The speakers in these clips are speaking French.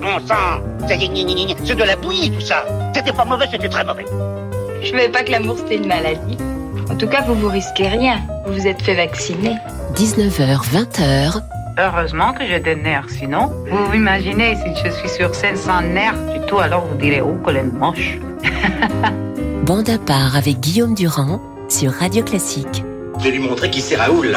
Bon sang C'est de la bouillie tout ça C'était pas mauvais, c'était très mauvais Je savais pas que l'amour c'était une maladie. En tout cas, vous vous risquez rien. Vous vous êtes fait vacciner. 19h, 20h. Heureusement que j'ai des nerfs, sinon, vous vous imaginez si je suis sur scène sans nerfs du tout, alors vous direz, oh, qu'elle est moche. Bande à part avec Guillaume Durand sur Radio Classique. Je vais lui montrer qui c'est Raoul.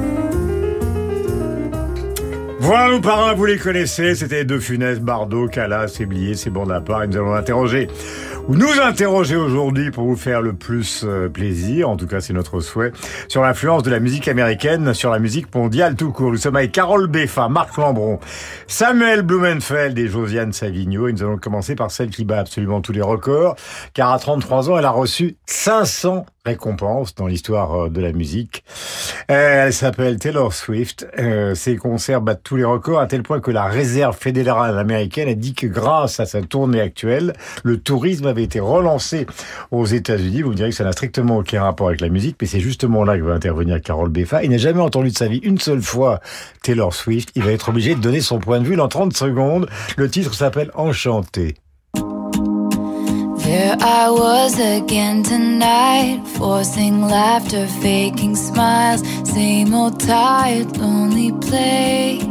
Voilà nos parrains, vous les connaissez, c'était De Funès, Bardot, Calas, Éblier, c'est bon part et nous allons interroger ou nous interroger aujourd'hui pour vous faire le plus euh, plaisir, en tout cas c'est notre souhait, sur l'influence de la musique américaine sur la musique mondiale tout court. Nous sommes avec Carole Beffa, Marc Lambron, Samuel Blumenfeld et Josiane Savigno. Et nous allons commencer par celle qui bat absolument tous les records, car à 33 ans elle a reçu 500 récompense dans l'histoire euh, de la musique. Euh, elle s'appelle Taylor Swift. Euh, ses concerts battent tous les records à tel point que la réserve fédérale américaine a dit que grâce à sa tournée actuelle, le tourisme avait été relancé aux États-Unis. Vous me direz que ça n'a strictement aucun rapport avec la musique, mais c'est justement là que va intervenir Carole Beffa. Il n'a jamais entendu de sa vie une seule fois Taylor Swift. Il va être obligé de donner son point de vue dans 30 secondes. Le titre s'appelle Enchanté. There I was again tonight, forcing laughter, faking smiles, same old tired, lonely place.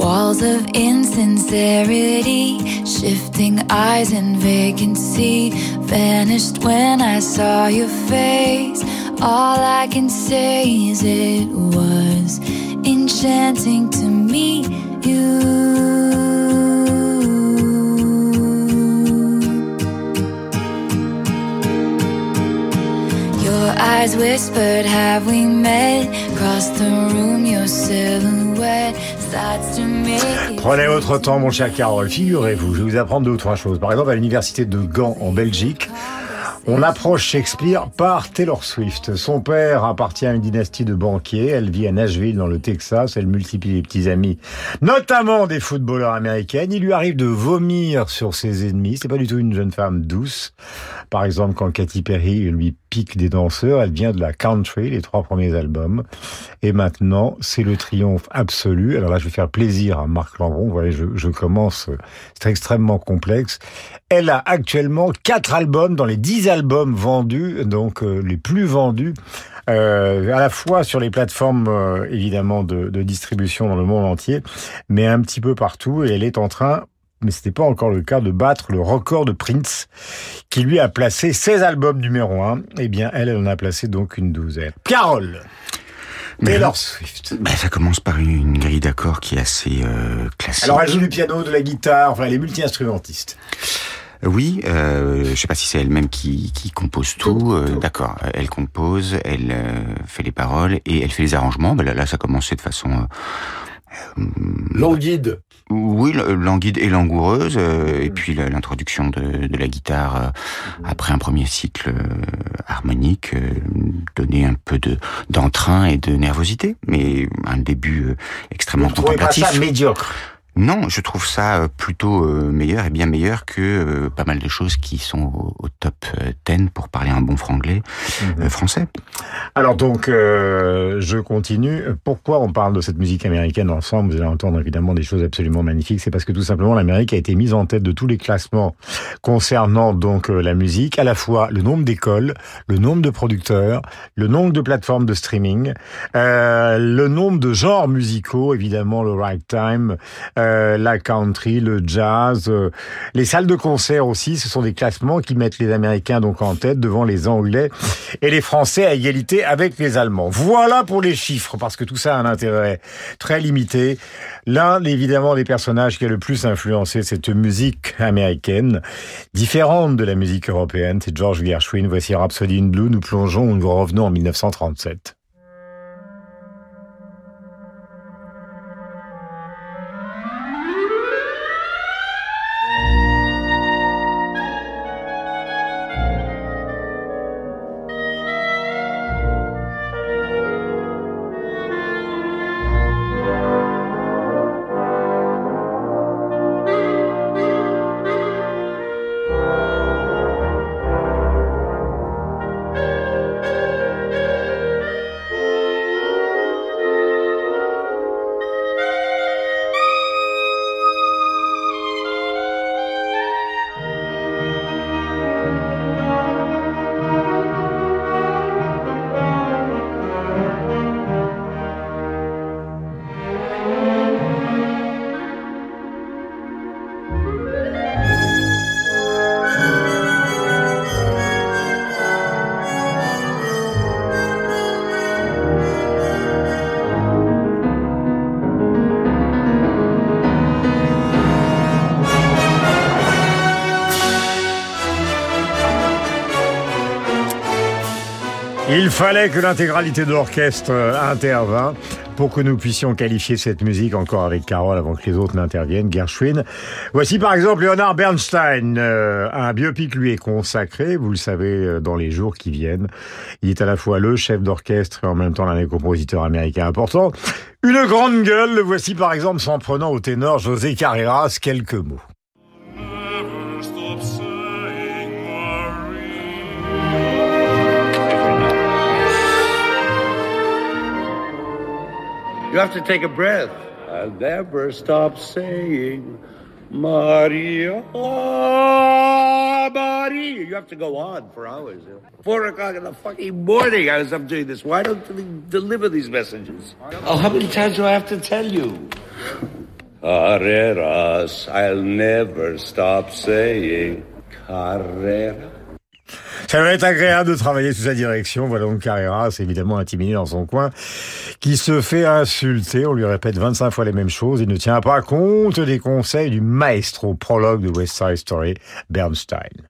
Walls of insincerity, shifting eyes and vacancy, vanished when I saw your face. All I can say is it was enchanting to meet you. Prenez votre temps, mon cher Carole. Figurez-vous, je vais vous apprendre deux ou trois choses. Par exemple, à l'université de Gand, en Belgique, on approche Shakespeare par Taylor Swift. Son père appartient à une dynastie de banquiers. Elle vit à Nashville, dans le Texas. Elle multiplie les petits amis, notamment des footballeurs américains. Il lui arrive de vomir sur ses ennemis. C'est pas du tout une jeune femme douce. Par exemple, quand Katy Perry lui pique des danseurs, elle vient de la country, les trois premiers albums. Et maintenant, c'est le triomphe absolu. Alors là, je vais faire plaisir à Marc Lambron. Vous voyez, je, je commence. C'est extrêmement complexe. Elle a actuellement quatre albums dans les dix albums vendus, donc euh, les plus vendus. Euh, à la fois sur les plateformes euh, évidemment de, de, distribution dans le monde entier, mais un petit peu partout. Et elle est en train, mais c'était pas encore le cas, de battre le record de Prince, qui lui a placé 16 albums numéro 1. Eh bien, elle, elle en a placé donc une douzaine. Carole Taylor Swift. Bah, ça commence par une grille d'accords qui est assez euh, classique. Alors, elle joue du piano, de la guitare, enfin, elle est multi-instrumentiste. Oui, euh, je sais pas si c'est elle-même qui, qui compose tout. Euh, D'accord, elle compose, elle euh, fait les paroles et elle fait les arrangements. Ben là, là, ça commençait de façon euh, languide. Oui, languide et langoureuse. Euh, et puis l'introduction de, de, la guitare euh, après un premier cycle harmonique donnait un peu de d'entrain et de nervosité, mais un début extrêmement Vous contemplatif. Pas ça médiocre? Non, je trouve ça plutôt meilleur et bien meilleur que pas mal de choses qui sont au, top 10 pour parler un bon franglais Mhm. français. Alors donc, euh, je continue. Pourquoi on parle de cette musique américaine ensemble? Vous allez entendre évidemment des choses absolument magnifiques. C'est parce que tout simplement l'Amérique a été mise en tête de tous les classements concernant donc euh, la musique, à la fois le nombre d'écoles, le nombre de producteurs, le nombre de plateformes de streaming, euh, le nombre de genres musicaux, évidemment le ragtime, euh, la country, le jazz, euh, les salles de concert aussi. Ce sont des classements qui mettent les Américains donc en tête devant les Anglais et les Français à égalité avec les Allemands. Voilà pour les chiffres, parce que tout ça a un intérêt très limité. L'un, évidemment, des personnages qui a le plus influencé cette musique américaine, différente de la musique européenne, c'est George Gershwin. Voici Rhapsody in Blue. Nous plongeons, nous revenons en 1937. Il fallait que l'intégralité de l'orchestre intervint pour que nous puissions qualifier cette musique encore avec Carole avant que les autres n'interviennent, Gershwin. Voici par exemple Leonard Bernstein. Euh, un biopic lui est consacré, vous le savez, euh, dans les jours qui viennent. Il est à la fois le chef d'orchestre et en même temps l'un des compositeurs américains importants. Une grande gueule, le voici par exemple s'en prenant au ténor José Carreras quelques mots. You have to take a breath. I'll never stop saying, Maria, oh, Maria. You have to go on for hours. Four o'clock in the fucking morning, I was up doing this. Why don't they deliver these messages? Oh, how many times do I have to tell you? Carreras, I'll never stop saying, Carreras. Ça va être agréable de travailler sous sa direction. Voilà donc Carrera, c'est évidemment intimidé dans son coin, qui se fait insulter. On lui répète 25 fois les mêmes choses. Il ne tient pas compte des conseils du maestro prologue de West Side Story, Bernstein.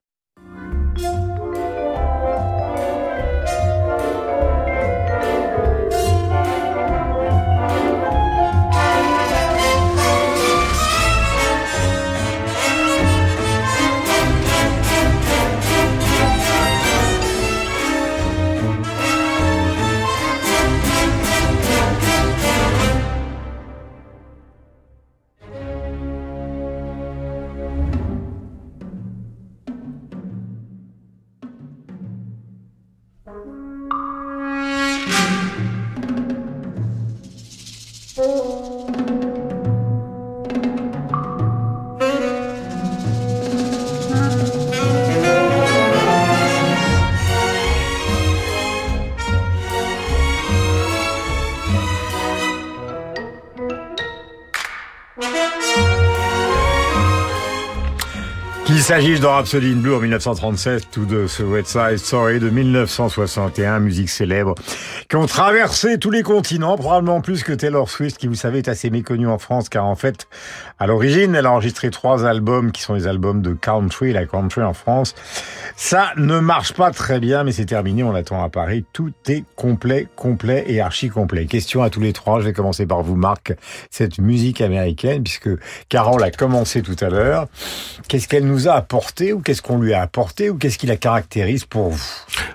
S'agisse dans Rhapsody in Blue en 1937 ou de ce West Side Story de 1961, musique célèbre, qui ont traversé tous les continents, probablement plus que Taylor Swift, qui vous savez est assez méconnue en France, car en fait, à l'origine, elle a enregistré trois albums qui sont les albums de country, la country en France. Ça ne marche pas très bien, mais c'est terminé, on l'attend à Paris. Tout est complet, complet et archi complet. Question à tous les trois, je vais commencer par vous, Marc, cette musique américaine, puisque Carole a commencé tout à l'heure. Qu'est-ce qu'elle nous a apporté, ou qu'est-ce qu'on lui a apporté, ou qu'est-ce qui la caractérise pour vous?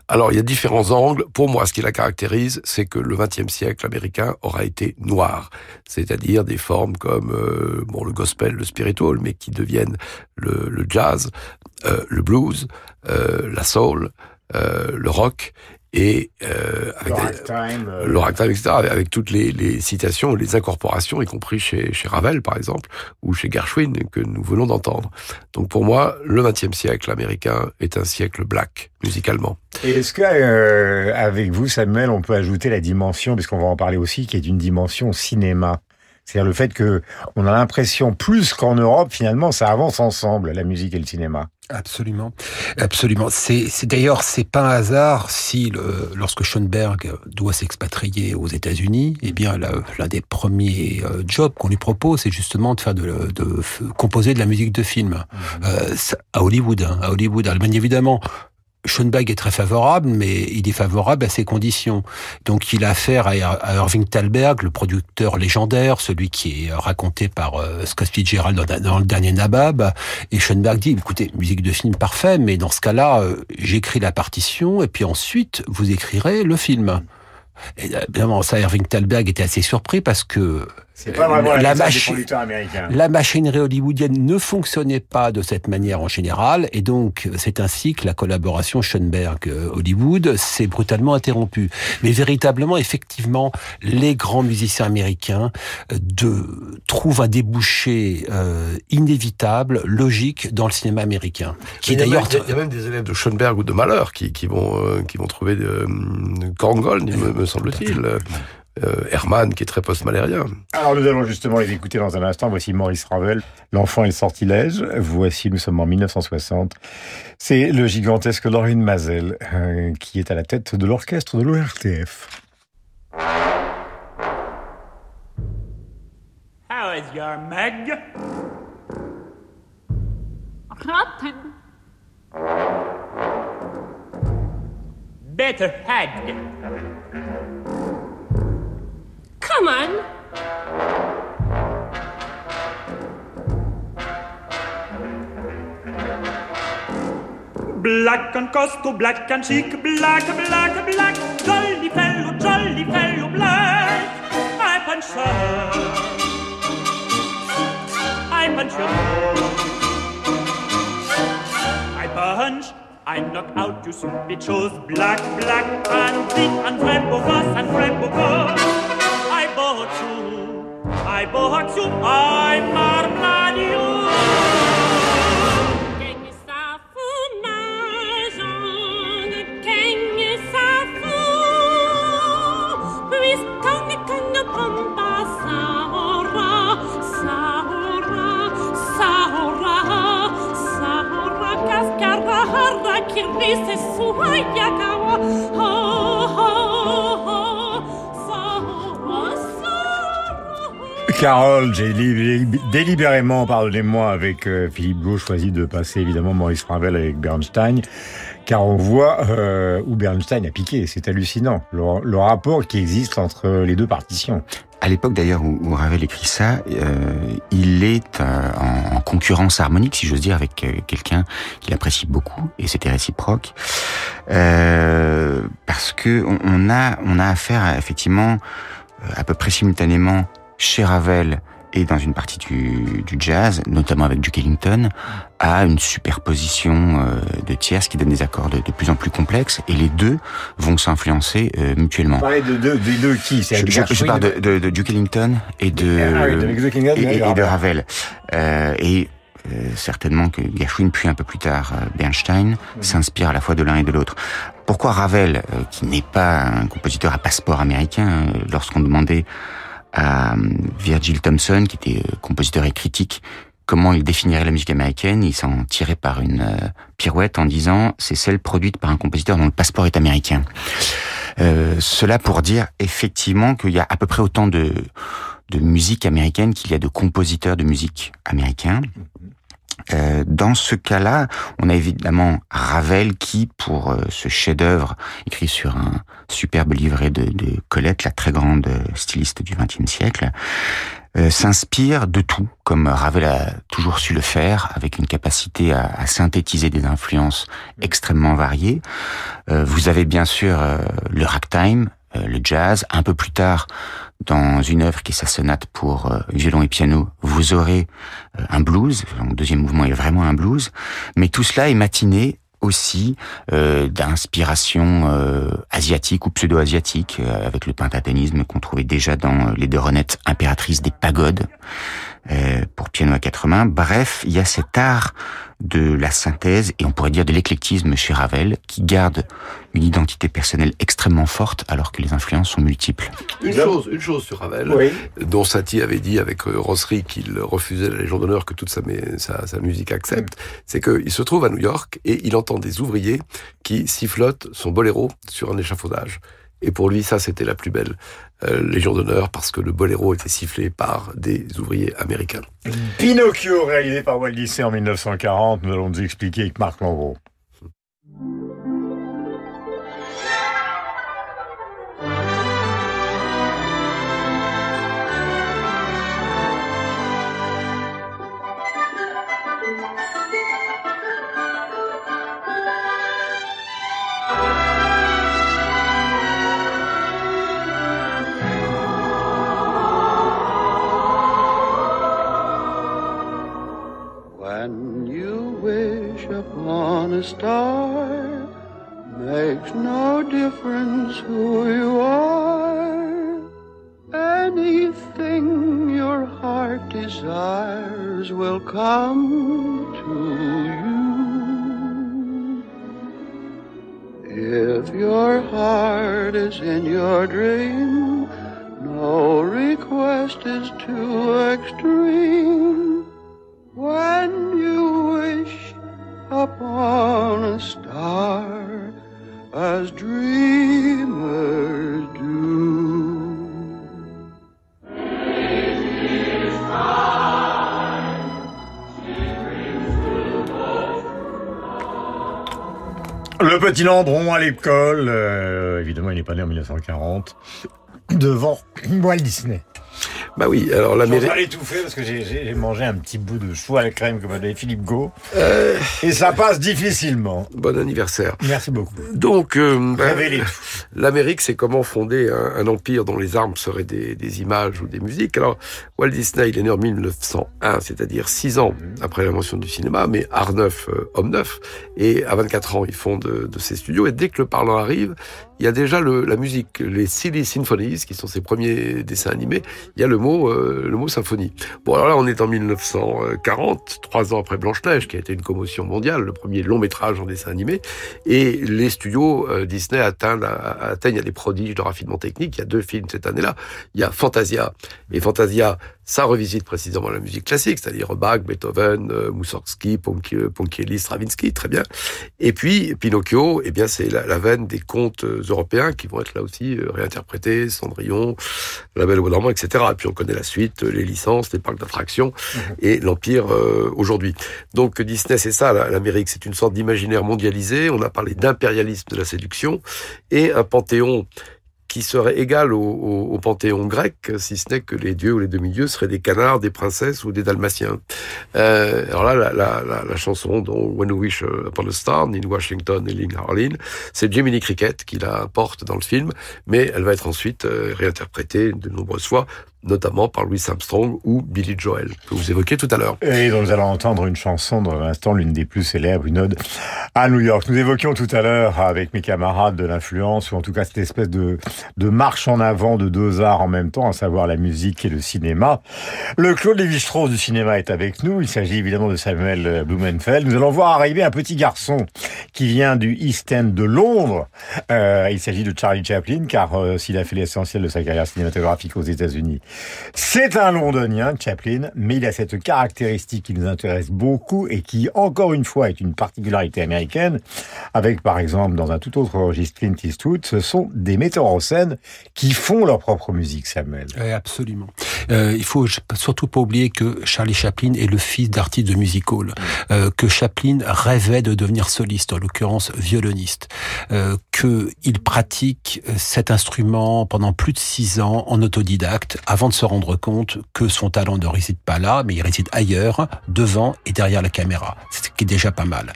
Alors, il y a différents angles. Pour moi, ce qui la caractérise, c'est que le XXe siècle américain aura été noir. C'est-à-dire des formes comme euh, bon, le gospel, le spiritual, mais qui deviennent le, jazz, le blues, euh, la soul, euh, le rock et euh, avec ragtime, euh, le ragtime, etc., avec, avec toutes les, les citations, les incorporations, y compris chez, chez Ravel, par exemple, ou chez Gershwin, que nous venons d'entendre. Donc pour moi, le XXe siècle américain est un siècle black, musicalement. Est-ce que euh, avec vous, Samuel, on peut ajouter la dimension, puisqu'on va en parler aussi, qui est une dimension cinéma? C'est-à-dire le fait que on a l'impression, plus qu'en Europe, finalement, ça avance ensemble, la musique et le cinéma. Absolument, absolument. C'est, d'ailleurs, c'est pas un hasard si le, lorsque Schoenberg doit s'expatrier aux États-Unis, eh bien, l'un des premiers euh, jobs qu'on lui propose, c'est justement de faire de, de, f- composer de la musique de film Euh, ça- à Hollywood. hein, à Hollywood. Alors, bien évidemment. Schoenberg est très favorable, mais il est favorable à ses conditions. Donc il a affaire à, à Irving Thalberg, le producteur légendaire, celui qui est raconté par euh, Scott Fitzgerald dans, dans le dernier Nabab. Et Schoenberg dit, écoutez, musique de film parfait, mais dans ce cas-là, euh, j'écris la partition et puis ensuite vous écrirez le film. Et euh, évidemment, ça, Irving Thalberg était assez surpris parce que C'est pas vraiment la, la, des machi- producteurs américains. la machinerie hollywoodienne ne fonctionnait pas de cette manière en général, et donc c'est ainsi que la collaboration Schoenberg-Hollywood s'est brutalement interrompue. Mais véritablement, effectivement, les grands musiciens américains euh, de, trouvent un débouché euh, inévitable, logique dans le cinéma américain, qui est Il y a d'ailleurs même- il y a- il y a même des élèves de Schoenberg ou de Mahler qui, qui vont euh, qui vont trouver de, de Korngold, me, me semble-t-il. Euh, Hermann, qui est très post-malérien. Alors nous allons justement les écouter dans un instant. Voici Maurice Ravel, L'enfant et le sortilège. Voici, nous sommes en 1960. C'est le gigantesque Laurine Mazel euh, qui est à la tête de l'orchestre de l'ORTF. How is your Meg? Rotten. better head. Come on. Black and costume, black and chic, black, black, black, jolly fellow, jolly fellow, black. I punch her. I punch her. I punch. I knock out you simply chose black, black, and big, and Frambogas, and Frambogas. I bought you, I bought you, I'm Marmladio. Kirisse suhaya kawa Carole, j'ai li- délibérément, pardonnez-moi, avec euh, Philippe Gau, choisi de passer évidemment Maurice Ravel avec Bernstein, car on voit euh, où Bernstein a piqué. C'est hallucinant, le, rapport qui existe entre les deux partitions. À l'époque d'ailleurs où, Ravel écrit ça, euh, il est en, en concurrence harmonique, si j'ose dire, avec quelqu'un qu'il apprécie beaucoup, et c'était réciproque, parce que on, a on a affaire effectivement à peu près simultanément chez Ravel et dans une partie du, du jazz, notamment avec Duke Ellington, à une superposition euh, de tierces qui donne des accords de, de plus en plus complexes, et les deux vont s'influencer euh, mutuellement. Vous parlez de deux, des deux qui Je, je, je parle de, de, de Duke Ellington et de, Ah oui, de et, et de et- de Ravel. Euh, et euh, certainement que Gershwin, puis un peu plus tard euh, Bernstein, s'inspire à la fois de l'un et de l'autre. Pourquoi Ravel, euh, qui n'est pas un compositeur à passeport américain, lorsqu'on demandait à euh, Virgil Thompson, qui était euh, compositeur et critique, comment il définirait la musique américaine, il s'en tirait par une euh, pirouette en disant c'est celle produite par un compositeur dont le passeport est américain. Cela pour dire effectivement qu'il y a à peu près autant de, de musique américaine qu'il y a de compositeurs de musique américains. Euh, dans ce cas-là, on a évidemment Ravel qui, pour euh, ce chef-d'œuvre écrit sur un superbe livret de, Colette, la très grande euh, styliste du XXe siècle, s'inspire de tout, comme Ravel a toujours su le faire, avec une capacité à, à synthétiser des influences extrêmement variées. Vous avez bien sûr le ragtime, le jazz. Un peu plus tard, dans une œuvre qui est sa sonate pour euh, violon et piano, vous aurez euh, un blues. Le deuxième mouvement est vraiment un blues. Mais tout cela est matiné aussi euh, d'inspiration euh, asiatique ou pseudo-asiatique, avec le pentatonisme qu'on trouvait déjà dans les deux renettes impératrices des pagodes pour piano à quatre mains. Bref, il y a cet art de la synthèse et on pourrait dire de l'éclectisme chez Ravel qui garde une identité personnelle extrêmement forte alors que les influences sont multiples. Une chose, une chose sur Ravel, Oui. dont Satie avait dit avec euh, Rossery qu'il refusait la Légion d'honneur que toute sa, sa musique accepte, c'est qu'il se trouve à New York et il entend des ouvriers qui sifflotent son boléro sur un échafaudage. Et pour lui, ça, c'était la plus belle euh, Légion d'honneur parce que le boléro était sifflé par des ouvriers américains. Pinocchio, réalisé par Walt Disney en 1940, nous allons nous expliquer avec Marc Lambron. A star, makes no petit Landron à l'école, euh, évidemment il n'est pas né en 1940, devant Walt Disney. Bah oui, alors l'Amérique. Je vais l'étouffer parce que j'ai- mangé un petit bout de chou à la crème que m'a donné Philippe Gau. Et ça passe difficilement. Bon anniversaire. Merci beaucoup. Donc, euh, Révélez l'Amérique, c'est comment fonder un, un empire dont les armes seraient des, des images ou des musiques. Alors, Walt Disney, il est né en 1901, c'est-à-dire six ans après l'invention du cinéma, mais art neuf, euh, homme neuf. Et à 24 ans, il fonde de, de ses studios. Et dès que le parlant arrive, il y a déjà le, la musique, les Silly Symphonies, qui sont ses premiers dessins animés. Il y a le mot, euh, le mot symphonie. Bon, alors là, on est en 1940, trois ans après Blanche-Neige, qui a été une commotion mondiale, le premier long métrage en dessin animé. Et les studios euh, Disney atteignent, atteignent des prodiges de raffinement technique. Il y a deux films cette année-là. Il y a Fantasia. Et Fantasia, ça revisite précisément la musique classique, c'est-à-dire Bach, Beethoven, euh, Mussorgsky, Ponchi- Ponchielli, Stravinsky, très bien. Et puis Pinocchio, eh bien c'est la, la veine des contes euh, européens qui vont être là aussi euh, réinterprétés, Cendrillon, La Belle au dormant, etc. Et puis on connaît la suite, les licences, les parcs d'attractions et l'empire euh, aujourd'hui. Donc Disney, c'est ça, la- l'Amérique, c'est une sorte d'imaginaire mondialisé. On a parlé d'impérialisme de la séduction et un panthéon qui serait égal au, au- au panthéon grec, si ce n'est que les dieux ou les demi-dieux seraient des canards, des princesses ou des dalmatiens. Euh, alors là, la, la, la, chanson dont When We Wish Upon a Star, in Washington et Lynn Harlin, c'est Jiminy Cricket qui la porte dans le film, mais elle va être ensuite euh, réinterprétée de nombreuses fois, notamment par Louis Armstrong ou Billy Joel, que vous évoquiez tout à l'heure. Et dont nous allons entendre une chanson dans l'instant, l'une des plus célèbres, une ode à New York. Nous évoquions tout à l'heure avec mes camarades de l'influence, ou en tout cas cette espèce de, de marche en avant de deux arts en même temps, à savoir la musique et le cinéma. Le Claude Lévi-Strauss du cinéma est avec nous. Il s'agit évidemment de Samuel Blumenfeld. Nous allons voir arriver un petit garçon qui vient du East End de Londres. Euh, il s'agit de Charlie Chaplin, car euh, s'il a fait l'essentiel de sa carrière cinématographique aux États-Unis, c'est un londonien, Chaplin, mais il a cette caractéristique qui nous intéresse beaucoup et qui, encore une fois, est une particularité américaine, avec par exemple, dans un tout autre registre Clint Eastwood, ce sont des metteurs en scène qui font leur propre musique, Samuel. Absolument. Euh, il faut surtout pas oublier que Charlie Chaplin est le fils d'artiste de music hall, euh, que Chaplin rêvait de devenir soliste, en l'occurrence violoniste, euh, que il pratique cet instrument pendant plus de six ans en autodidacte, avant de se rendre compte que son talent ne réside pas là, mais il réside ailleurs, devant et derrière la caméra, ce qui est déjà pas mal.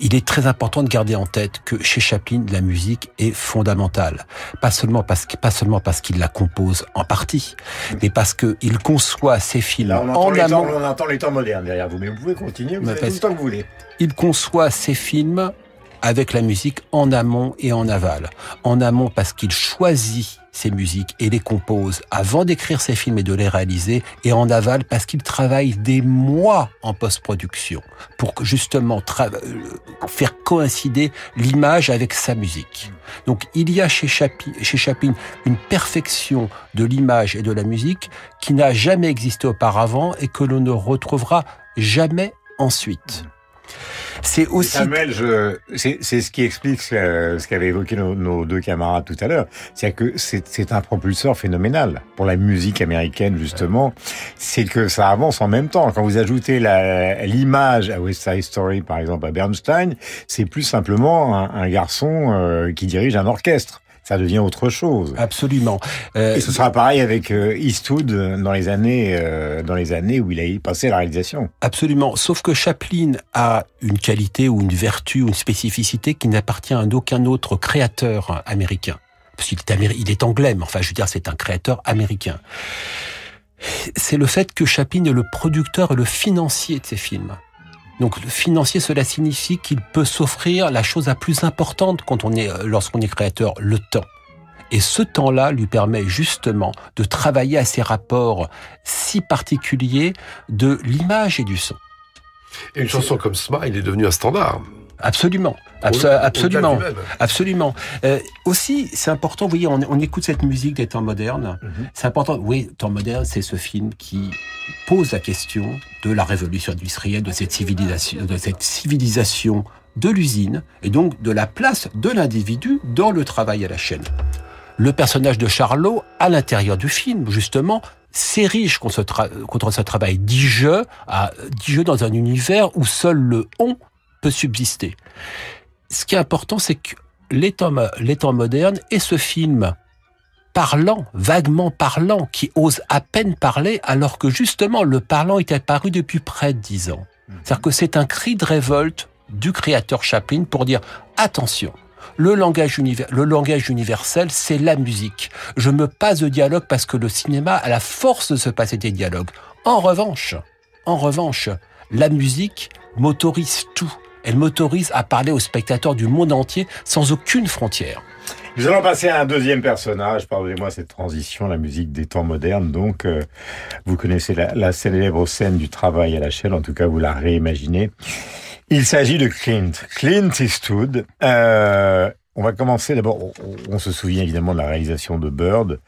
Il est très important de garder en tête que chez Chaplin, la musique est fondamentale, pas seulement parce que pas seulement parce qu'il la compose en partie, mais parce que il conçoit ses films Là, on entend, en les temps, on entend les temps modernes derrière vous, mais vous pouvez continuer, vous avez tout le temps que vous voulez. Il conçoit ses films avec la musique en amont et en aval. En amont parce qu'il choisit ses musiques et les compose avant d'écrire ses films et de les réaliser, et en aval parce qu'il travaille des mois en post-production pour justement euh, faire coïncider l'image avec sa musique. Donc il y a chez Chaplin, chez Chaplin une perfection de l'image et de la musique qui n'a jamais existé auparavant et que l'on ne retrouvera jamais ensuite. C'est aussi c'est, ce qui explique ce, ce qu'avaient évoqué nos, deux camarades tout à l'heure. C'est que c'est, un propulseur phénoménal pour la musique américaine, justement. C'est que ça avance en même temps. Quand vous ajoutez l'image à West Side Story, par exemple, à Bernstein, c'est plus simplement un, un garçon euh, qui dirige un orchestre. Ça devient autre chose. Absolument. Et ce sera pareil avec euh, Eastwood dans les années, euh, dans les années où il a passé à la réalisation. Absolument. Sauf que Chaplin a une qualité ou une vertu ou une spécificité qui n'appartient à aucun autre créateur américain. Parce qu'il est, il est anglais, mais enfin, je veux dire, c'est un créateur américain. C'est le fait que Chaplin est le producteur et le financier de ses films. Donc, le financier, cela signifie qu'il peut s'offrir la chose la plus importante quand on est, euh, lorsqu'on est créateur, le temps. Et ce temps-là lui permet justement de travailler à ces rapports si particuliers de l'image et du son. Et une chanson comme Smile est devenue un standard. Absolument, Absolument, absolument. Euh, aussi, c'est important. Vous voyez, on, on écoute cette musique des temps modernes. C'est important. Oui, temps moderne, c'est ce film qui pose la question de la révolution industrielle, de cette civilisation, de cette civilisation de l'usine, et donc de la place de l'individu dans le travail à la chaîne. Le personnage de Charlot, à l'intérieur du film, justement, s'érige contre, ce tra- contre ce travail dit je, à, dit je dans un univers où seul le on peut subsister. Ce qui est important, c'est que les temps, mo- les temps modernes et ce film parlant, vaguement parlant, qui ose à peine parler, alors que justement le parlant est apparu depuis près de dix ans. C'est-à-dire que c'est un cri de révolte du créateur Chaplin pour dire attention. Le langage, le langage universel, c'est la musique. Je me passe de dialogue parce que le cinéma a la force de se passer des dialogues. En revanche, en revanche, la musique m'autorise tout. Elle m'autorise à parler aux spectateurs du monde entier sans aucune frontière. Nous allons passer à un deuxième personnage. Pardonnez-moi cette transition, la musique des temps modernes. Donc, euh, vous connaissez la, la célèbre scène du travail à la chaîne. En tout cas, vous la réimaginez. Il s'agit de Clint. Clint Eastwood. Euh, on va commencer d'abord. On, se souvient évidemment de la réalisation de Bird,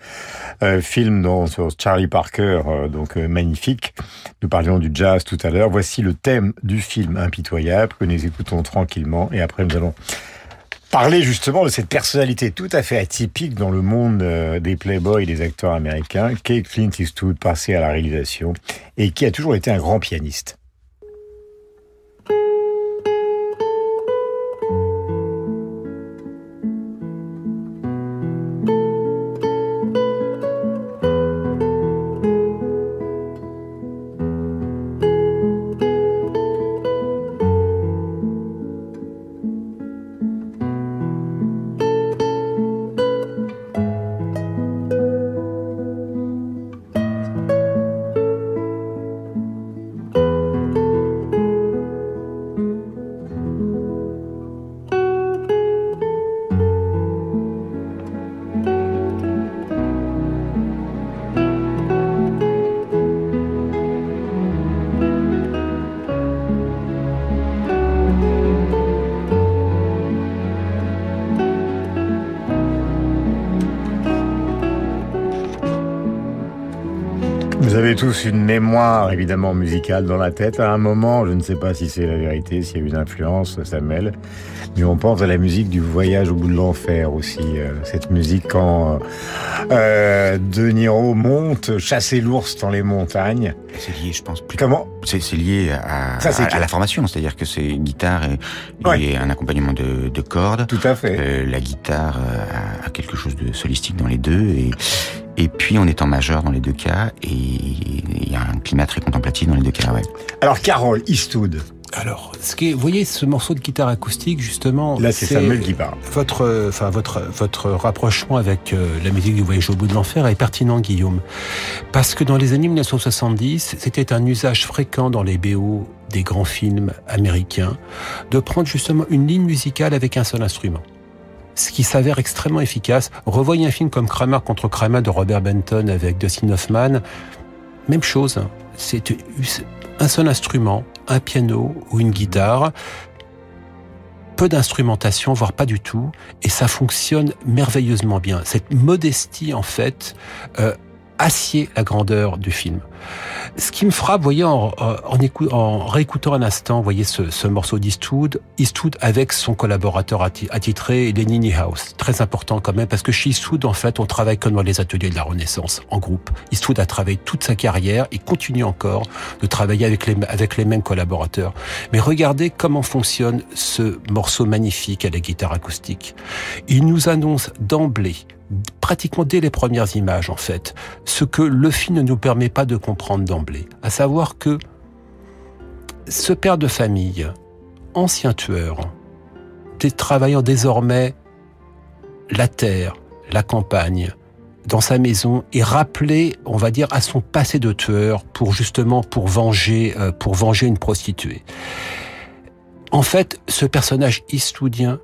euh, film dont sur Charlie Parker, euh, donc euh, magnifique. Nous parlions du jazz tout à l'heure. Voici le thème du film impitoyable que nous écoutons tranquillement et après nous allons parler justement de cette personnalité tout à fait atypique dans le monde des playboys des acteurs américains, qu'est Clint Eastwood passé à la réalisation et qui a toujours été un grand pianiste. Tous une mémoire évidemment musicale dans la tête. À un moment, je ne sais pas si c'est la vérité, s'il y a une influence, Samuel, mais on pense à la musique du voyage au bout de l'enfer aussi. euh, cette musique quand euh, De Niro monte chasser l'ours dans les montagnes. C'est lié, je pense. Plus... Comment? C'est lié à, Ça, c'est à- à clair. la formation, c'est-à-dire que c'est une guitare et, Ouais. et un accompagnement de, de cordes. Tout à fait. Euh, la guitare euh, a, a quelque chose de solistique dans les deux et et puis on est en majeur dans les deux cas et il y a un climat très contemplatif dans les deux cas. Ouais. Alors Carole Eastwood. Alors, ce qui est, vous voyez ce morceau de guitare acoustique justement. Là, c'est Samuel qui parle. Votre, euh, enfin votre votre rapprochement avec euh, la musique du voyage au bout de l'enfer est pertinent, Guillaume, parce que dans les années 1970, c'était un usage fréquent dans les BO des grands films américains de prendre justement une ligne musicale avec un seul instrument. Ce qui s'avère extrêmement efficace. Revoyez un film comme Kramer contre Kramer de Robert Benton avec Dustin Hoffman. Même chose. C'est un seul instrument, un piano ou une guitare, peu d'instrumentation, voire pas du tout, et ça fonctionne merveilleusement bien. Cette modestie, en fait, euh, assied la grandeur du film. Ce qui me frappe, voyez, en, en, écou- en réécoutant un instant, voyez ce, ce morceau d'Eastwood, Eastwood avec son collaborateur atti- attitré, Lenny Niehaus. Très important quand même, parce que chez Eastwood, en fait, on travaille comme dans les ateliers de la Renaissance, en groupe. Eastwood a travaillé toute sa carrière et continue encore de travailler avec les mêmes collaborateurs. Mais regardez comment fonctionne ce morceau magnifique à la guitare acoustique. Il nous annonce d'emblée pratiquement dès les premières images en fait, ce que le film ne nous permet pas de comprendre d'emblée, à savoir que ce père de famille, ancien tueur, travaillant désormais la terre, la campagne, dans sa maison et rappelé, on va dire, à son passé de tueur pour justement pour venger, euh, pour venger une prostituée. En fait, ce personnage eastwoodien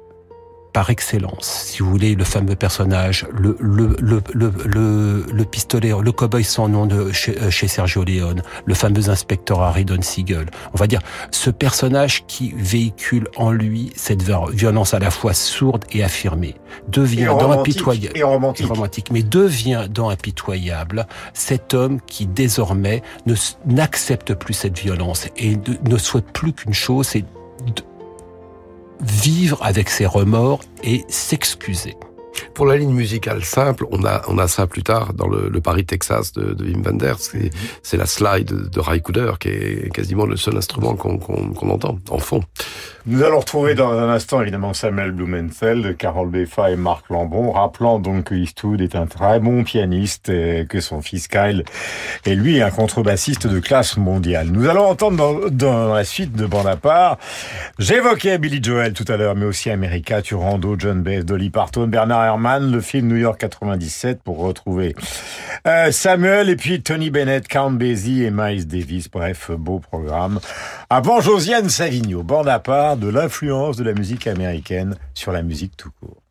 par excellence, si vous voulez, le fameux personnage, le, le, le, le, le, le pistolet, le cowboy sans nom de chez, euh, chez Sergio Leone, le fameux inspecteur Harry Don Siegel. On va dire ce personnage qui véhicule en lui cette vi- violence à la fois sourde et affirmée devient Et dans romantique, impitoyable et romantique. mais devient dans impitoyable cet homme qui désormais ne n'accepte plus cette violence et ne, ne souhaite plus qu'une chose, c'est vivre avec ses remords et s'excuser. Pour la ligne musicale simple, on a, on a ça plus tard dans le, le Paris Texas de, de Wim Wenders. C'est, c'est la slide de Ray Cooder qui est quasiment le seul instrument qu'on, qu'on, qu'on entend en fond. Nous allons retrouver dans un instant évidemment Samuel Blumenfeld, Carole Beffa et Marc Lambon, rappelant donc que Eastwood est un très bon pianiste et que son fils Kyle est lui un contrebassiste de classe mondiale. Nous allons entendre dans, dans la suite de Bande à part, j'évoquais Billy Joel tout à l'heure, mais aussi America, Turando, John Baez, Dolly Parton, Bernard Herrmann, le film New York 97 pour retrouver euh, Samuel et puis Tony Bennett, Count Basie et Miles Davis. Bref, beau programme. Avant Josiane Savigno, Bande à de l'influence de la musique américaine sur la musique tout court.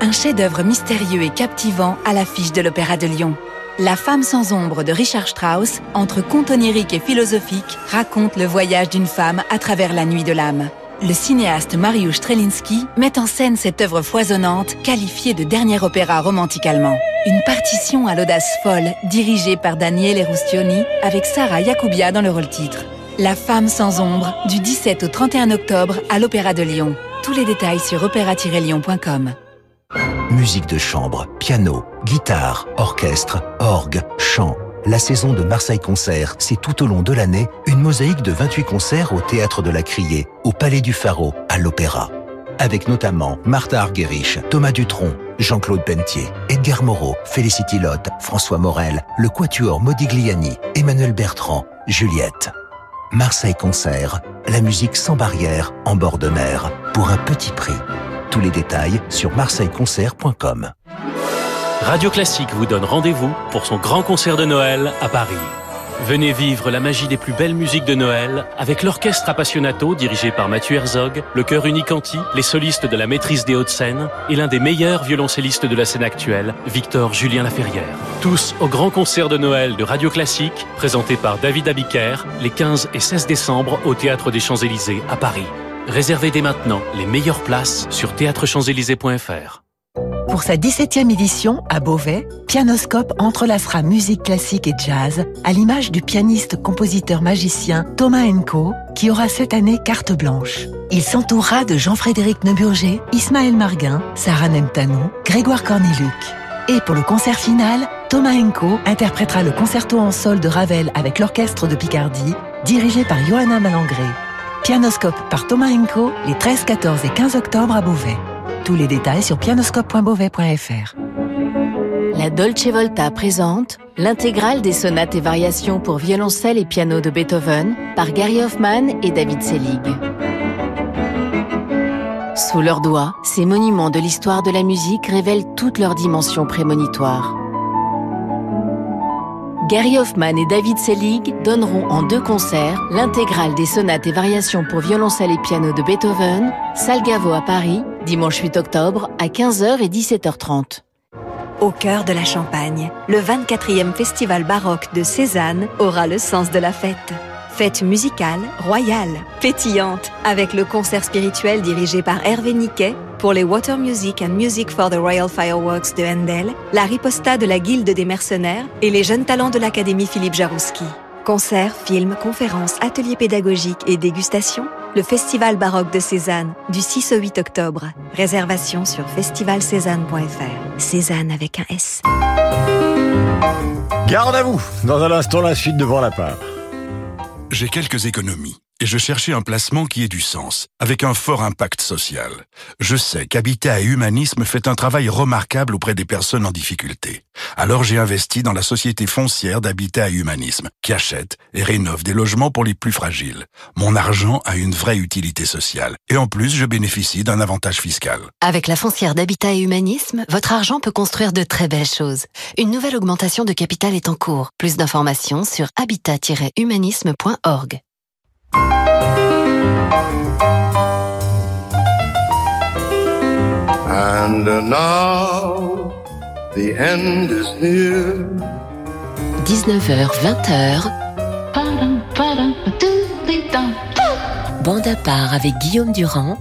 Un chef-d'œuvre mystérieux et captivant à l'affiche de l'Opéra de Lyon. La femme sans ombre de Richard Strauss, entre conte onirique et philosophique, raconte le voyage d'une femme à travers la nuit de l'âme. Le cinéaste Mariusz Strelinski met en scène cette œuvre foisonnante, qualifiée de dernier opéra romantique allemand. Une partition à l'audace folle, dirigée par Daniele Rustioni, avec Sarah Yacoubia dans le rôle-titre. La femme sans ombre, du 17 au 31 octobre à l'Opéra de Lyon. Tous les détails sur opéra-lyon.com. Musique de chambre, piano, guitare, orchestre, orgue, chant. La saison de Marseille Concert, c'est tout au long de l'année une mosaïque de 28 concerts au Théâtre de la Criée, au Palais du Pharaon, à l'Opéra. Avec notamment Martha Argerich, Thomas Dutronc, Jean-Claude Pentier, Edgar Moreau, Félicity Lotte, François Morel, le Quatuor Modigliani, Emmanuel Bertrand, Juliette. Marseille Concert, la musique sans barrière, en bord de mer, pour un petit prix. Tous les détails sur marseilleconcert.com. Radio Classique vous donne rendez-vous pour son grand concert de Noël à Paris. Venez vivre la magie des plus belles musiques de Noël avec l'orchestre Appassionato dirigé par Mathieu Herzog, le chœur Unicanti, les solistes de la maîtrise des Hauts-de-Seine et l'un des meilleurs violoncellistes de la scène actuelle, Victor Julien Laferrière. Tous au grand concert de Noël de Radio Classique, présenté par David Abiker les 15 et 16 décembre au Théâtre des Champs-Élysées à Paris. Réservez dès maintenant les meilleures places sur théâtrechamps-élysées.fr. Pour sa 17e édition, à Beauvais, Pianoscope entrelacera musique classique et jazz à l'image du pianiste-compositeur-magicien Thomas Enco, qui aura cette année carte blanche. Il s'entourera de Jean-Frédéric Neuburger, Ismaël Marguin, Sarah Nemtanou, Grégoire Corneluc. Et pour le concert final, Thomas Enco interprétera le concerto en sol de Ravel avec l'orchestre de Picardie, dirigé par Johanna Malangré. Pianoscope par Thomas Enco les 13, 14 et 15 octobre à Beauvais. Tous les détails sur pianoscope.beauvais.fr. La Dolce Volta présente l'intégrale des sonates et variations pour violoncelle et piano de Beethoven par Gary Hoffman et David Selig. Sous leurs doigts, ces monuments de l'histoire de la musique révèlent toutes leurs dimensions prémonitoires. Gary Hoffman et David Selig donneront en deux concerts l'intégrale des sonates et variations pour violoncelle et piano de Beethoven, Salgavo à Paris, dimanche 8 octobre à 15h et 17h30. Au cœur de la Champagne, le 24e festival baroque de Cézanne aura le sens de la fête. Fête musicale, royale, pétillante, avec le concert spirituel dirigé par Hervé Niquet pour les Water Music and Music for the Royal Fireworks de Handel, la riposta de la Guilde des mercenaires et les jeunes talents de l'Académie Philippe Jarouski. Concerts, films, conférences, ateliers pédagogiques et dégustations, le Festival baroque de Cézanne du 6 au 8 octobre. Réservation sur festivalcézanne.fr. Cézanne avec un S. Garde à vous, dans un instant la suite devant la part. J'ai quelques économies et je cherchais un placement qui ait du sens, avec un fort impact social. Je sais qu'Habitat et Humanisme fait un travail remarquable auprès des personnes en difficulté. Alors j'ai investi dans la société foncière d'Habitat et Humanisme, qui achète et rénove des logements pour les plus fragiles. Mon argent a une vraie utilité sociale, et en plus je bénéficie d'un avantage fiscal. Avec la foncière d'Habitat et Humanisme, votre argent peut construire de très belles choses. Une nouvelle augmentation de capital est en cours. Plus d'informations sur habitat-humanisme.org. And now the end is near. 19h, 20h. Bande à part avec Guillaume Durand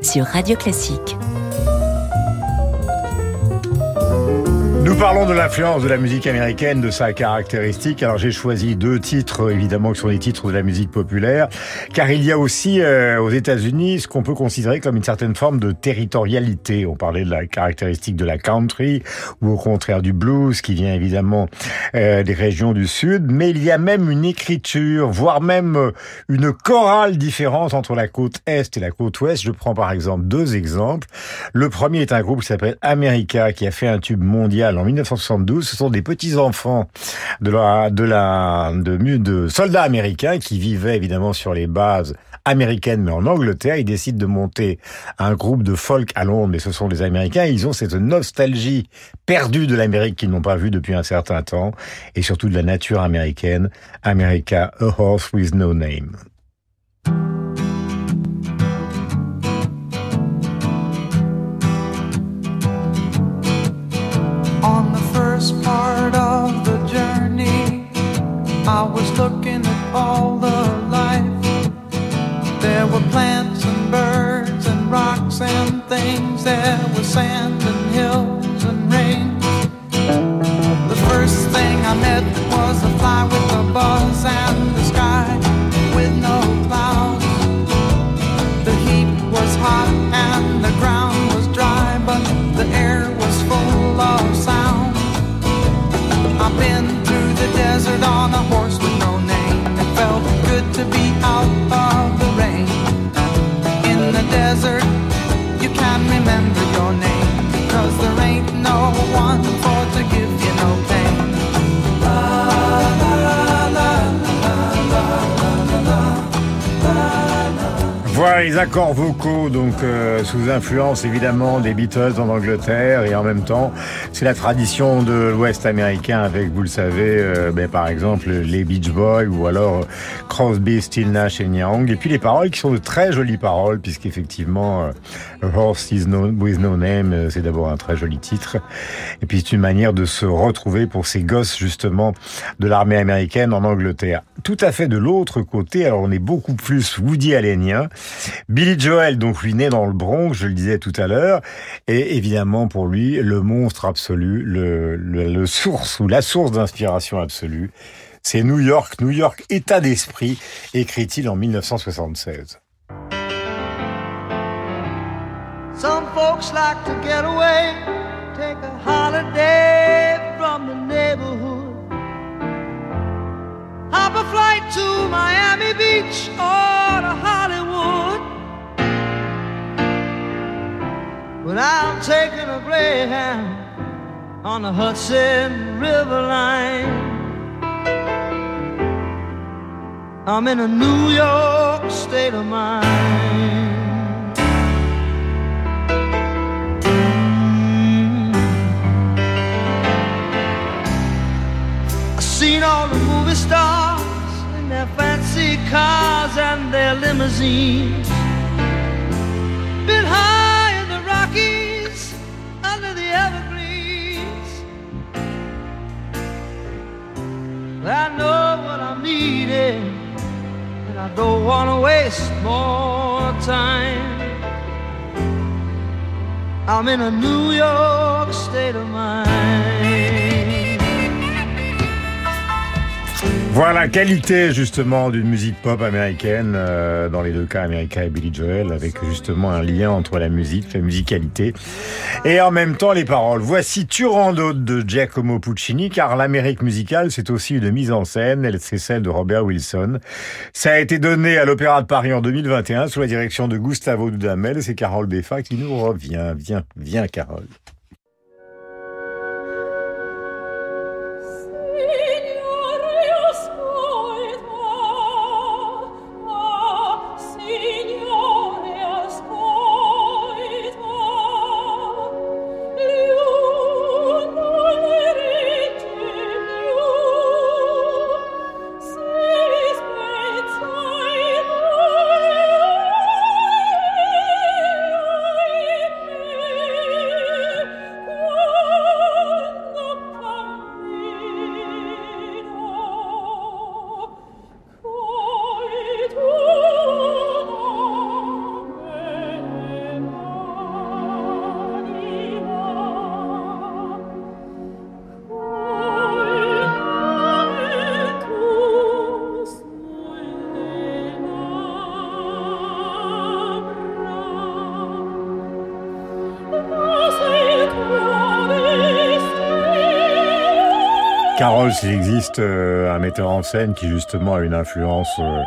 sur Radio Classique. Parlons de l'influence de la musique américaine, de sa caractéristique. Alors j'ai choisi deux titres, évidemment, qui sont des titres de la musique populaire, car il y a aussi euh, aux États-Unis ce qu'on peut considérer comme une certaine forme de territorialité. On parlait de la caractéristique de la country, ou au contraire du blues, qui vient évidemment euh, des régions du Sud, mais il y a même une écriture, voire même euh, une chorale différente entre la côte Est et la côte Ouest. Je prends par exemple deux exemples. Le premier est un groupe qui s'appelle America, qui a fait un tube mondial en 1972. Ce sont des petits-enfants de la, de la, de, de soldats américains qui vivaient évidemment sur les bases américaines, mais en Angleterre. Ils décident de monter un groupe de folk à Londres, mais ce sont des Américains. Ils ont cette nostalgie perdue de l'Amérique qu'ils n'ont pas vue depuis un certain temps, et surtout de la nature américaine. America, a horse with no name. On the first part of the journey, I was looking at all the life. There were plants and birds and rocks and things. There was sand and hills and rain. The first thing I met Accords vocaux, donc euh, sous influence évidemment des Beatles en Angleterre et en même temps c'est la tradition de l'Ouest américain avec, vous le savez, euh, ben, par exemple les Beach Boys ou alors Crosby, Still Nash et. Et puis les paroles qui sont de très jolies paroles puisqu'effectivement euh, Horse is no, with No Name, euh, c'est d'abord un très joli titre. Et puis c'est une manière de se retrouver pour ces gosses justement de l'armée américaine en Angleterre. Tout à fait de l'autre côté, alors on est beaucoup plus Woody Allenien. Billy Joel, donc lui né dans le Bronx, je le disais tout à l'heure, et évidemment pour lui le monstre absolu, le source ou la source d'inspiration absolue, c'est New York, New York, état d'esprit, écrit-il en 1976. Some folks like to get away, take a holiday from the neighborhood. Hop a flight to Miami Beach or to Hollywood. But I'm taking a Greyhound on the Hudson River line. I'm in a New York state of mind. I've seen all the movie stars in their fancy cars and their limousines. Don't want to waste more time. I'm in a New York state of mind. Voilà, qualité justement d'une musique pop américaine, euh, dans les deux cas, America et Billy Joel, avec justement un lien entre la musique, la musicalité, et en même temps les paroles. Voici Turandot de Giacomo Puccini, car l'Amérique musicale, c'est aussi une mise en scène, elle c'est celle de Robert Wilson. Ça a été donné à l'Opéra de Paris en 2021 sous la direction de Gustavo Dudamel, c'est Carole Beffa qui nous revient. Viens, viens Carole. Carole, s'il existe euh, un metteur en scène qui justement a une influence euh,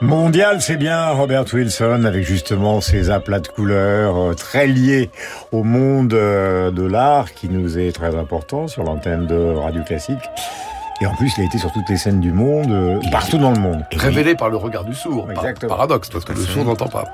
mondiale, c'est bien Robert Wilson avec justement ses aplats de couleurs euh, très liés au monde de l'art qui nous est très important sur l'antenne de Radio Classique. Et en plus, il a été sur toutes les scènes du monde, partout dans le monde. Révélé par le regard du sourd. Paradoxe, parce que le sourd n'entend pas.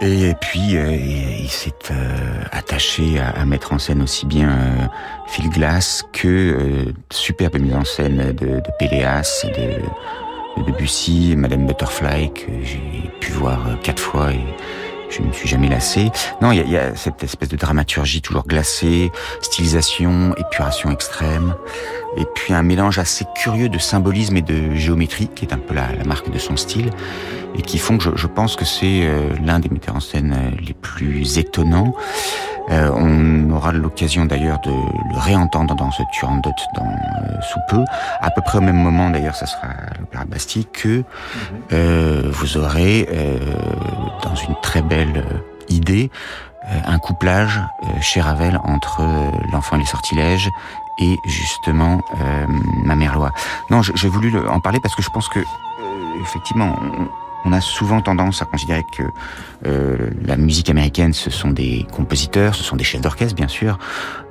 Et puis, euh, il s'est euh, attaché à, mettre en scène aussi bien euh, Phil Glass que superbe mise en scène de, de Péléas, de, de Debussy, Madame Butterfly, que j'ai pu voir quatre fois je ne me suis jamais lassé. Non, il y a, y a, cette espèce de dramaturgie toujours glacée, stylisation, épuration extrême, et puis un mélange assez curieux de symbolisme et de géométrie, qui est un peu la, la marque de son style et qui font que je, je pense que c'est euh, l'un des metteurs en scène euh, les plus étonnants. Euh, on aura l'occasion d'ailleurs de le réentendre dans ce Turandot dans euh, sous peu. À peu près au même moment d'ailleurs, ça sera à l'Opéra Bastille que mhm. vous aurez dans une très belle idée un couplage chez Ravel entre l'enfant et les sortilèges et justement ma mère loi. Non, j'ai voulu en parler parce que je pense que effectivement, on a souvent tendance à considérer que euh, la musique américaine, ce sont des compositeurs, ce sont des chefs d'orchestre, bien sûr.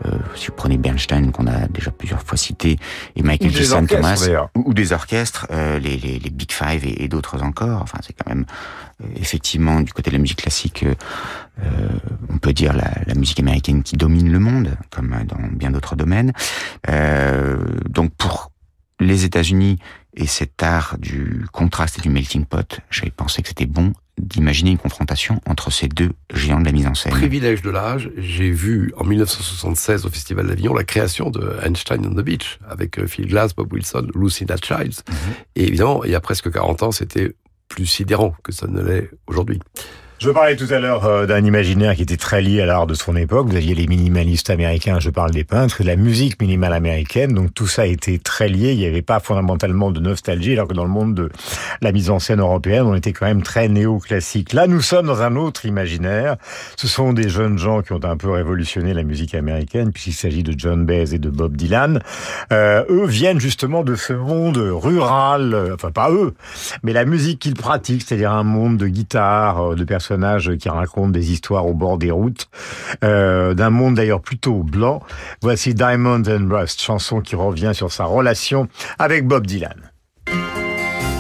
Euh, si vous prenez Bernstein, qu'on a déjà plusieurs fois cité, et Michael Jackson Thomas, ou, des orchestres, euh, les, les, les, Big Five et, d'autres encore. Enfin, c'est quand même euh, effectivement du côté de la musique classique, euh, on peut dire la, la, musique américaine qui domine le monde, comme dans bien d'autres domaines. donc, pour les États-Unis, et cet art du contraste et du melting pot, j'avais pensé que c'était bon d'imaginer une confrontation entre ces deux géants de la mise en scène. Privilège de l'âge, j'ai vu en 1976 au Festival d'Avignon la création de Einstein on the Beach avec euh, Phil Glass, Bob Wilson, Lucinda Childs. Mhm. Et évidemment, il y a presque 40 ans, c'était plus sidérant que ça ne l'est aujourd'hui. Je parlais tout à l'heure euh, d'un imaginaire qui était très lié à l'art de son époque. Vous aviez les minimalistes américains, je parle des peintres, et la musique minimale américaine. Donc tout ça était très lié. Il n'y avait pas fondamentalement de nostalgie, alors que dans le monde de la mise en scène européenne, on était quand même très néoclassique. Là, nous sommes dans un autre imaginaire. Ce sont des jeunes gens qui ont un peu révolutionné la musique américaine, puisqu'il s'agit de John Baez et de Bob Dylan. Euh, eux viennent justement de ce monde rural, euh, enfin pas eux, mais la musique qu'ils pratiquent, c'est-à-dire un monde de guitare, de personnes qui racontent des histoires au bord des routes, euh, d'un monde d'ailleurs plutôt blanc. Voici Diamond and Rust, chanson qui revient sur sa relation avec Bob Dylan.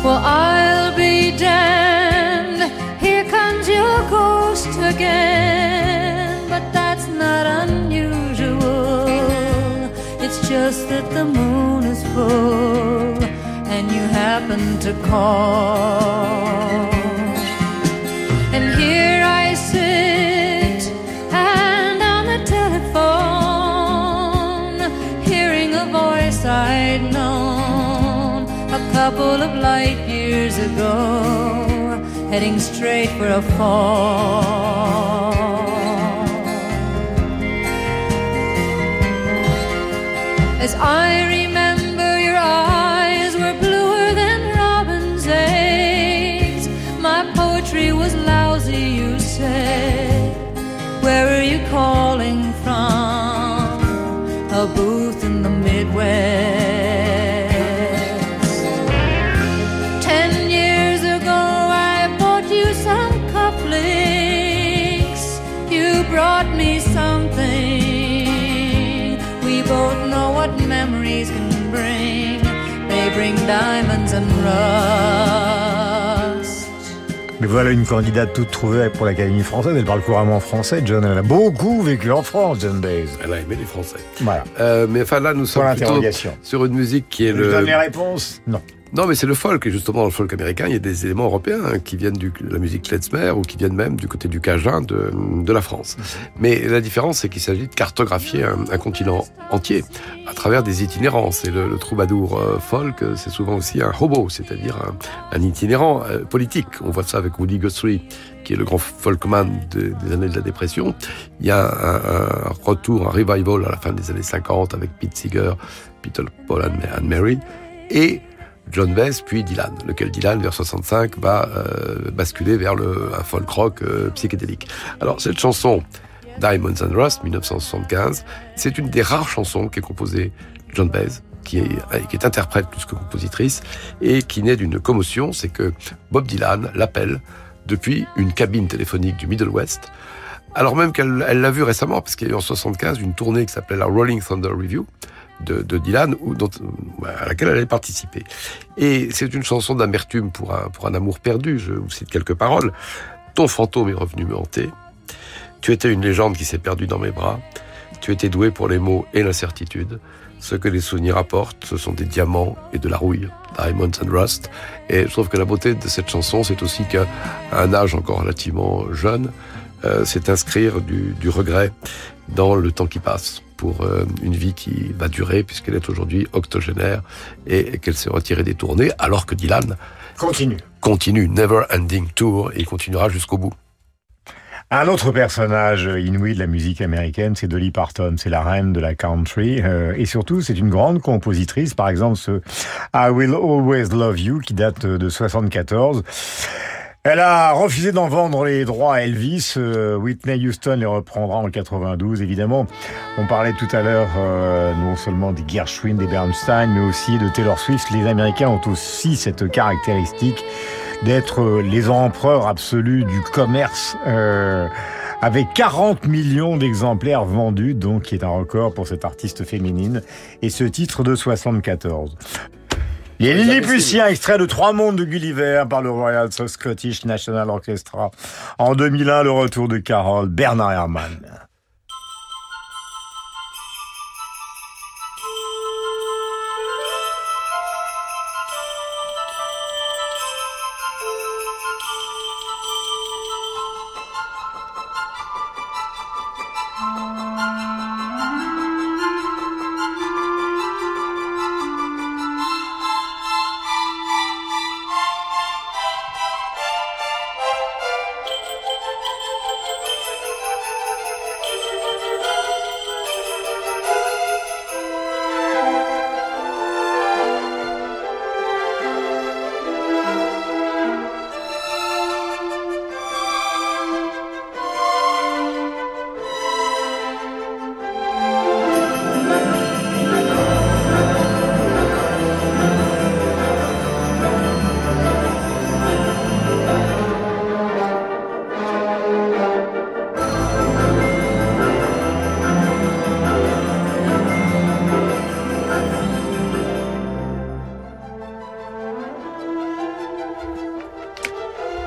Well, I'll be damned. Here comes your ghost again. But that's not unusual. It's just that the moon is full and you happen to call. Couple of light years ago, heading straight for a fall. As I remember, diamonds and rust. Mais voilà une candidate toute trouvée pour l'Académie française. Elle parle couramment français. John, elle a beaucoup vécu en France, John Baez. Elle a aimé les Français. Voilà. Euh, mais enfin là, nous sommes plutôt sur une musique qui est Je le. donne les réponses Non. Non, mais c'est le folk. Et justement, dans le folk américain, il y a des éléments européens hein, qui viennent de la musique klezmer ou qui viennent même du côté du Cajun de, de la France. Mais la différence, c'est qu'il s'agit de cartographier un, un, continent entier à travers des itinérances. Et le, le troubadour euh, folk, c'est souvent aussi un hobo, c'est-à-dire un, un, itinérant euh, politique. On voit ça avec Woody Guthrie, qui est le grand folkman de, des années de la dépression. Il y a un, un, retour, un revival à la fin des années 50 avec Pete Seeger, Peter Paul and Mary. Et John Baez, puis Dylan, lequel Dylan, vers 65, va euh, basculer vers le, un folk rock euh, psychédélique. Alors, cette chanson, Diamonds and Rust, 1975, c'est une des rares chansons qu'est composée John qui est, qui est interprète plus que compositrice, et qui naît d'une commotion, c'est que Bob Dylan l'appelle depuis une cabine téléphonique du Middle West, alors même qu'elle elle l'a vu récemment, parce qu'il y a eu en 75 une tournée qui s'appelait la Rolling Thunder Review de, Dylan, à laquelle elle avait participé. Et c'est une chanson d'amertume pour un, pour un amour perdu, je vous cite quelques paroles. Ton fantôme est revenu me hanter. Tu étais une légende qui s'est perdue dans mes bras. Tu étais doué pour les mots et l'incertitude. Ce que les souvenirs apportent, ce sont des diamants et de la rouille, Diamonds and Rust. Et je trouve que la beauté de cette chanson, c'est aussi qu'à un âge encore relativement jeune, euh, c'est inscrire du, regret dans le temps qui passe pour euh, une vie qui va durer puisqu'elle est aujourd'hui octogénaire et, et qu'elle s'est retirée des tournées alors que Dylan continue. Continue, never ending tour et il continuera jusqu'au bout. Un autre personnage inouï de la musique américaine, c'est Dolly Parton. C'est la reine de la country. Euh, et surtout, c'est une grande compositrice. Par exemple, ce I Will Always Love You, qui date de 74. Elle a refusé d'en vendre les droits à Elvis. Euh, Whitney Houston les reprendra en 92, évidemment. On parlait tout à l'heure euh, non seulement des Gershwin, des Bernstein, mais aussi de Taylor Swift. Les Américains ont aussi cette caractéristique d'être les empereurs absolus du commerce. Euh, avec 40 millions d'exemplaires vendus, donc qui est un record pour cette artiste féminine, et ce titre de 74. Il y a Lilliputien, extrait de Trois mondes de Gulliver par le Royal Scottish National Orchestra. En 2001, le retour de Carole Bernard Herrmann.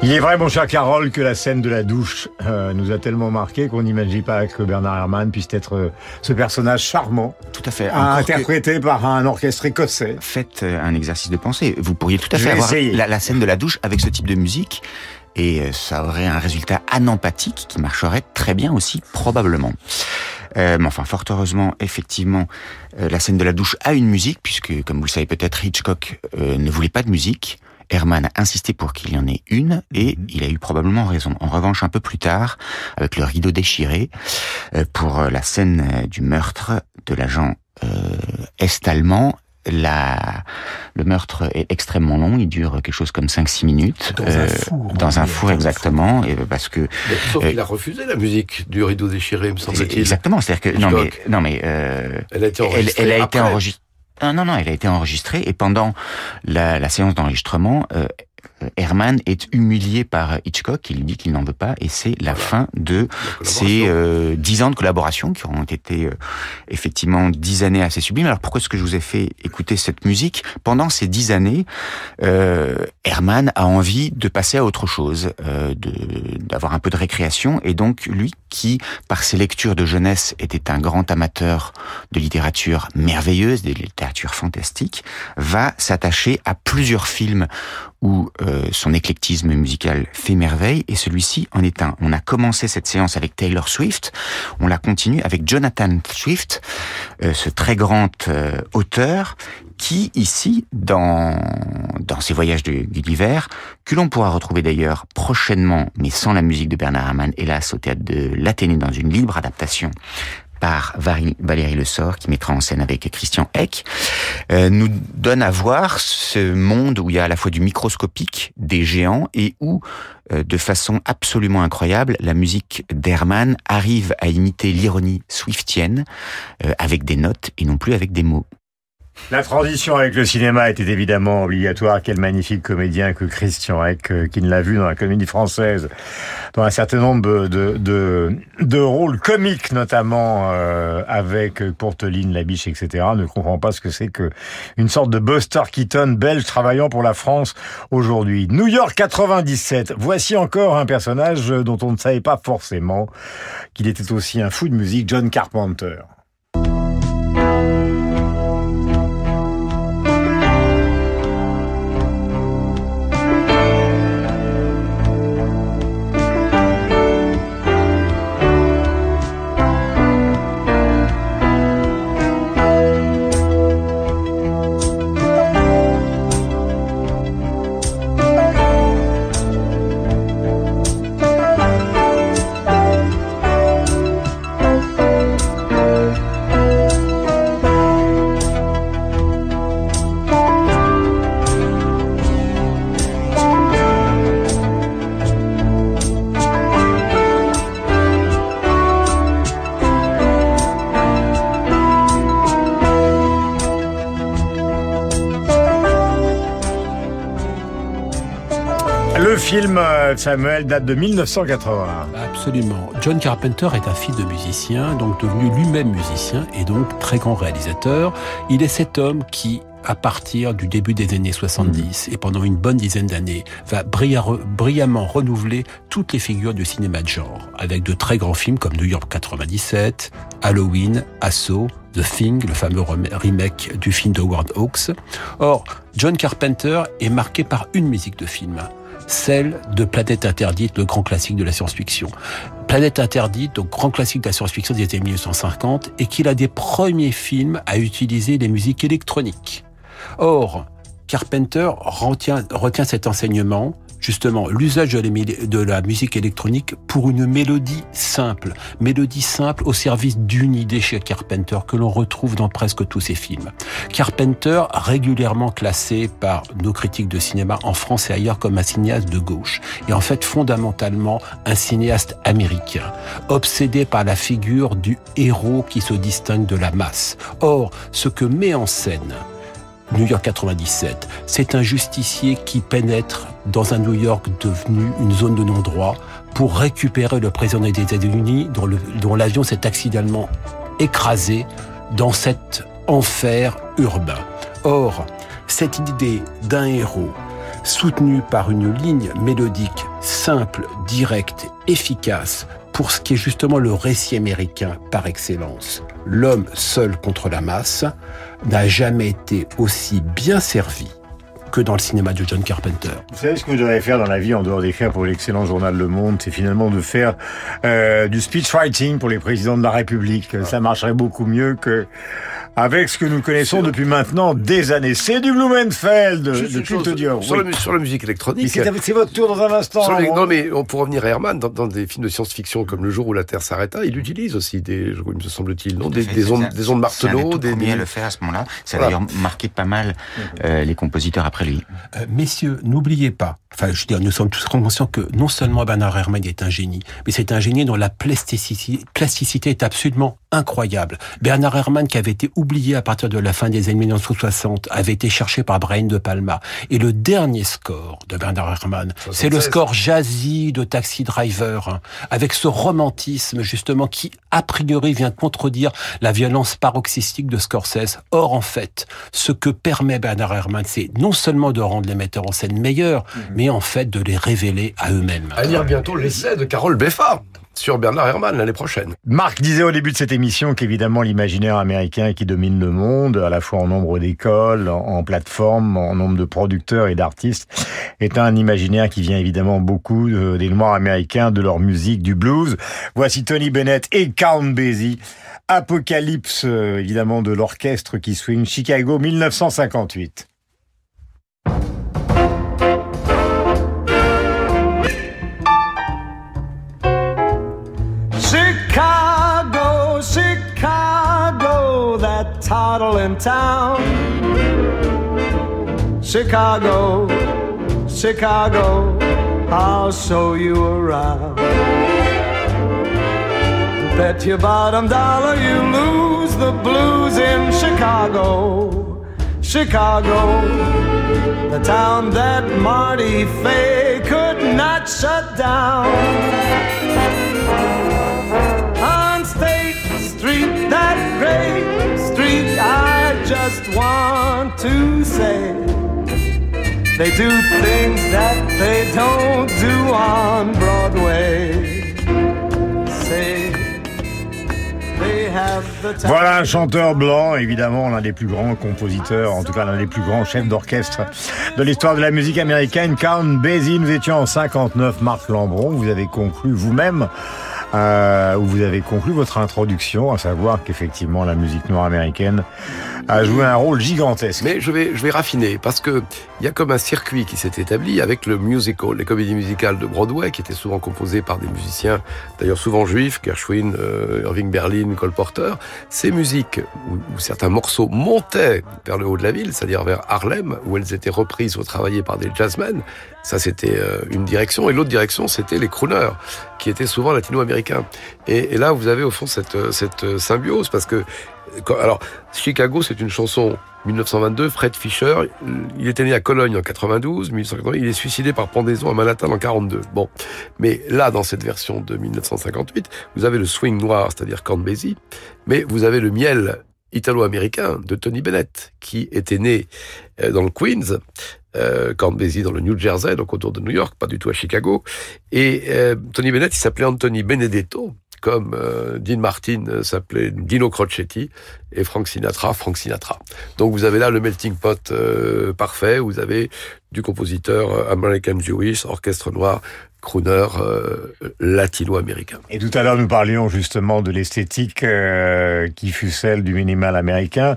Il est vrai, mon cher Carole, que la scène de la douche euh, nous a tellement marqué qu'on n'imagine pas que Bernard Herrmann puisse être euh, ce personnage charmant. Tout à fait. Interprété que... par un orchestre écossais. Faites euh, un exercice de pensée. Vous pourriez tout à fait avoir la, la, scène de la douche avec ce type de musique et ça aurait un résultat anampathique qui marcherait très bien aussi, probablement. Euh, mais enfin, fort heureusement, effectivement, euh, la scène de la douche a une musique, puisque, comme vous le savez peut-être, Hitchcock euh, ne voulait pas de musique. Herman a insisté pour qu'il y en ait une et il a eu probablement raison. En revanche, un peu plus tard, avec le rideau déchiré, pour la scène du meurtre de l'agent est-allemand, la, le meurtre est extrêmement long, il dure quelque chose comme 5-6 minutes. Dans euh, un four. Dans un four, exactement. Et parce que. Mais, sauf euh, qu'il a refusé la musique du rideau déchiré, me semble-t-il. Exactement, c'est-à-dire que. Non, mais, non, mais, euh, Elle a été enregistrée. Elle, elle a été enregistrée. Non, non, non, elle a été enregistrée et pendant la, la séance d'enregistrement, euh, Herman est humilié par Hitchcock, il lui dit qu'il n'en veut pas, et c'est la voilà. fin de ces euh, dix ans de collaboration qui auront été euh, effectivement dix années assez sublimes. Alors pourquoi est-ce que je vous ai fait écouter cette musique? Pendant ces dix années, euh, Herman a envie de passer à autre chose, euh, d'avoir un peu de récréation, et donc lui, qui par ses lectures de jeunesse était un grand amateur de littérature merveilleuse, de littérature fantastique, va s'attacher à plusieurs films où euh, son éclectisme musical fait merveille, et celui-ci en est un. On a commencé cette séance avec Taylor Swift, on la continue avec Jonathan Swift, euh, ce très grand euh, auteur, qui ici, dans, dans ses voyages de Gulliver, que l'on pourra retrouver d'ailleurs prochainement, mais sans la musique de Bernard Herrmann, hélas, au théâtre de l'Athénée dans une libre adaptation par Valérie Le Sort, qui mettra en scène avec Christian Eck, euh, nous donne à voir ce monde où il y a à la fois du microscopique, des géants, et où, euh, de façon absolument incroyable, la musique d'Herman arrive à imiter l'ironie swiftienne, euh, avec des notes et non plus avec des mots. La transition avec le cinéma était évidemment obligatoire. Quel magnifique comédien que Christian Eck, euh, qui ne l'a vu dans la comédie française, dans un certain nombre de, de, de rôles comiques, notamment euh, avec Courteline, Labiche, etc. Ne comprend pas ce que c'est que une sorte de Buster Keaton belge travaillant pour la France aujourd'hui. New York 97. Voici encore un personnage dont on ne savait pas forcément qu'il était aussi un fou de musique, John Carpenter. Samuel, date de 1980. Absolument. John Carpenter est un fils de musicien, donc devenu lui-même musicien et donc très grand réalisateur. Il est cet homme qui, à partir du début des années 70 et pendant une bonne dizaine d'années, va brillamment renouveler toutes les figures du cinéma de genre, avec de très grands films comme New York 97, Halloween, Assaut, The Thing, le fameux remake du film de Howard Hawks. Or, John Carpenter est marqué par une musique de film, celle de Planète Interdite, le grand classique de la science-fiction. Planète Interdite, donc grand classique de la science-fiction des années 1950, et qu'il a des premiers films à utiliser les musiques électroniques. Or, Carpenter retient cet enseignement justement l'usage de la musique électronique pour une mélodie simple, mélodie simple au service d'une idée chez Carpenter que l'on retrouve dans presque tous ses films. Carpenter, régulièrement classé par nos critiques de cinéma en France et ailleurs comme un cinéaste de gauche, et en fait fondamentalement un cinéaste américain, obsédé par la figure du héros qui se distingue de la masse. Or, ce que met en scène New York 97. C'est un justicier qui pénètre dans un New York devenu une zone de non-droit pour récupérer le président des États-Unis dont l'avion s'est accidentellement écrasé dans cet enfer urbain. Or, cette idée d'un héros soutenu par une ligne mélodique simple, directe, efficace, pour ce qui est justement le récit américain par excellence, l'homme seul contre la masse, n'a jamais été aussi bien servi que dans le cinéma de John Carpenter. Vous savez ce que vous devriez faire dans la vie en dehors d'écrire pour l'excellent journal Le Monde, c'est finalement de faire euh, du speech writing pour les présidents de la République. Ça marcherait beaucoup mieux que avec ce que nous connaissons depuis maintenant des années. C'est du Blumenfeld, de Culte Dior. Sur, oui. la, sur, la, musique électronique. C'est votre tour dans un instant. Les, non, mais on, pour revenir à Herman, dans, dans des films de science-fiction comme Le jour où la Terre s'arrêta, il utilise aussi des, me semble-t-il, non, des, des, ondes, des ondes Marteneau. des premier à le faire à ce moment-là. Ça a d'ailleurs marqué pas mal euh, les compositeurs après lui. Euh, messieurs, n'oubliez pas, enfin, je veux dire, nous sommes tous conscients que non seulement Bernard Herrmann est un génie, mais c'est un génie dont la plasticité, plasticité est absolument incroyable. Bernard Herrmann, qui avait été oublié à partir de la fin des années 1960, avait été cherché par Brian De Palma. Et le dernier score de Bernard Herrmann, c'est le score jazzy de Taxi Driver, hein, avec ce romantisme justement qui, a priori, vient contredire la violence paroxystique de Scorsese. Or, en fait, ce que permet Bernard Herrmann, c'est non seulement de rendre les metteurs en scène meilleurs, mmh. mais en fait de les révéler à eux-mêmes. À lire bientôt l'essai de Carole Beffa sur Bernard Herrmann l'année prochaine. Marc disait au début de cette émission qu'évidemment l'imaginaire américain qui domine le monde, à la fois en nombre d'écoles, en plateformes, en nombre de producteurs et d'artistes, est un imaginaire qui vient évidemment beaucoup euh, des Noirs américains, de leur musique, du blues. Voici Tony Bennett et Count Basie. Apocalypse, euh, évidemment, de l'orchestre qui swing Chicago 1958. Toddling town. Chicago, Chicago, I'll show you around. Bet your bottom dollar you lose the blues in Chicago. Chicago, the town that Marty Fay could not shut down. On State Street, that great just want to say they do things that they don't do on Broadway. Voilà un chanteur blanc, évidemment l'un des plus grands compositeurs, en tout cas l'un des plus grands chefs d'orchestre de l'histoire de la musique américaine, Count Basie. Nous étions en 59, Marc Lambron, vous avez conclu vous-même euh, où vous avez conclu votre introduction, à savoir qu'effectivement la musique noire américaine a joué un rôle gigantesque. Mais je vais, je vais raffiner, parce que il y a comme un circuit qui s'est établi avec le musical, les comédies musicales de Broadway, qui étaient souvent composées par des musiciens, d'ailleurs souvent juifs, Gershwin, euh, Irving Berlin, Cole Porter. Ces musiques, où, où, certains morceaux montaient vers le haut de la ville, c'est-à-dire vers Harlem, où elles étaient reprises ou travaillées par des jazzmen, ça c'était euh, une direction, et l'autre direction c'était les crooners, qui étaient souvent latino-américains. Et, et, là, vous avez au fond cette, cette symbiose, parce que alors, Chicago, c'est une chanson 1922, Fred Fisher, il était né à Cologne en 92, 1880, il est suicidé par pendaison à Manhattan en 42. Bon, mais là, dans cette version de 1958, vous avez le swing noir, c'est-à-dire Basie, mais vous avez le miel italo-américain de Tony Bennett, qui était né euh, dans le Queens, euh, dans le New Jersey, donc autour de New York, pas du tout à Chicago, et euh, Tony Bennett, il s'appelait Anthony Benedetto, comme euh, Dean Martin s'appelait Dino Crocetti et Frank Sinatra, Frank Sinatra. Donc vous avez là le melting pot euh, parfait, vous avez du compositeur American Jewish, orchestre noir, crooner euh, latino-américain. Et tout à l'heure, nous parlions justement de l'esthétique euh, qui fut celle du minimal américain,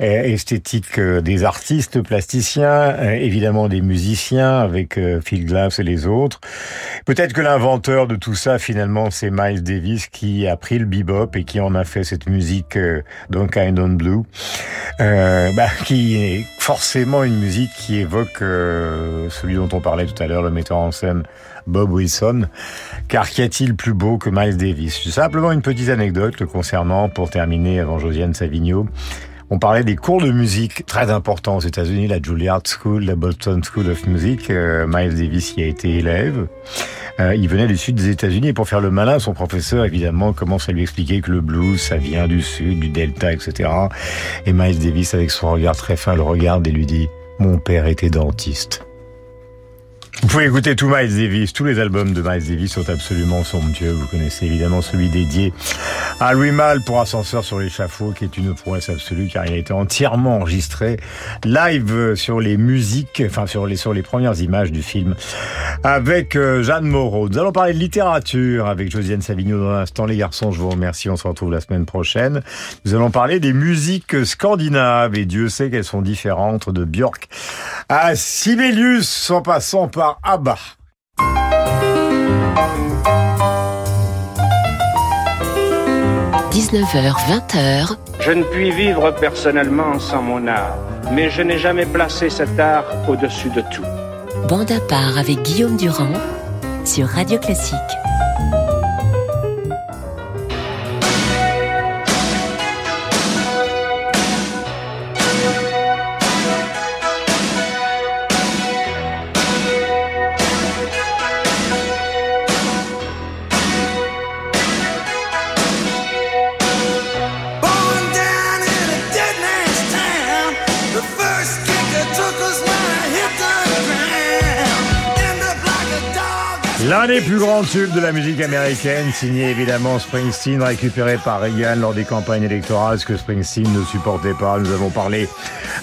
euh, esthétique des artistes plasticiens, évidemment des musiciens avec Phil Glass et les autres. Peut-être que l'inventeur de tout ça, finalement, c'est Miles Davis qui a pris le bebop et qui en a fait cette musique Don't Kind on Blue, bah, qui est forcément une musique qui évoque celui dont on parlait tout à l'heure, le metteur en scène Bob Wilson. Car qu'y a-t-il plus beau que Miles Davis? Simplement une petite anecdote le concernant pour terminer avant Josiane Savigno. On parlait des cours de musique très importants aux États-Unis, la Juilliard School, la Boston School of Music. Euh, Miles Davis y a été élève. Euh, il venait du sud des États-Unis et pour faire le malin, son professeur évidemment commence à lui expliquer que le blues, ça vient du sud, du delta, etc. Et Miles Davis, avec son regard très fin, le regarde et lui dit "Mon père était dentiste." Vous pouvez écouter tout Miles Davis. Tous les albums de Miles Davis sont absolument somptueux. Vous connaissez évidemment celui dédié à Louis Mal pour Ascenseur sur l'échafaud, qui est une prouesse absolue car il a été entièrement enregistré live sur les musiques, enfin sur les sur les premières images du film avec euh, Jeanne Moreau. Nous allons parler de littérature avec Josiane Savigno dans l'instant. Les garçons, je vous remercie. On se retrouve la semaine prochaine. Nous allons parler des musiques scandinaves et Dieu sait qu'elles sont différentes de Björk à Sibelius en passant par ABBA. « 19h, 20h. Je ne puis vivre personnellement sans mon art, mais je n'ai jamais placé cet art au-dessus de tout. Bande à part avec Guillaume Durand sur Radio Classique. L'un des plus grands tubes de la musique américaine, signé évidemment Springsteen, récupéré par Reagan lors des campagnes électorales, ce que Springsteen ne supportait pas. Nous avons parlé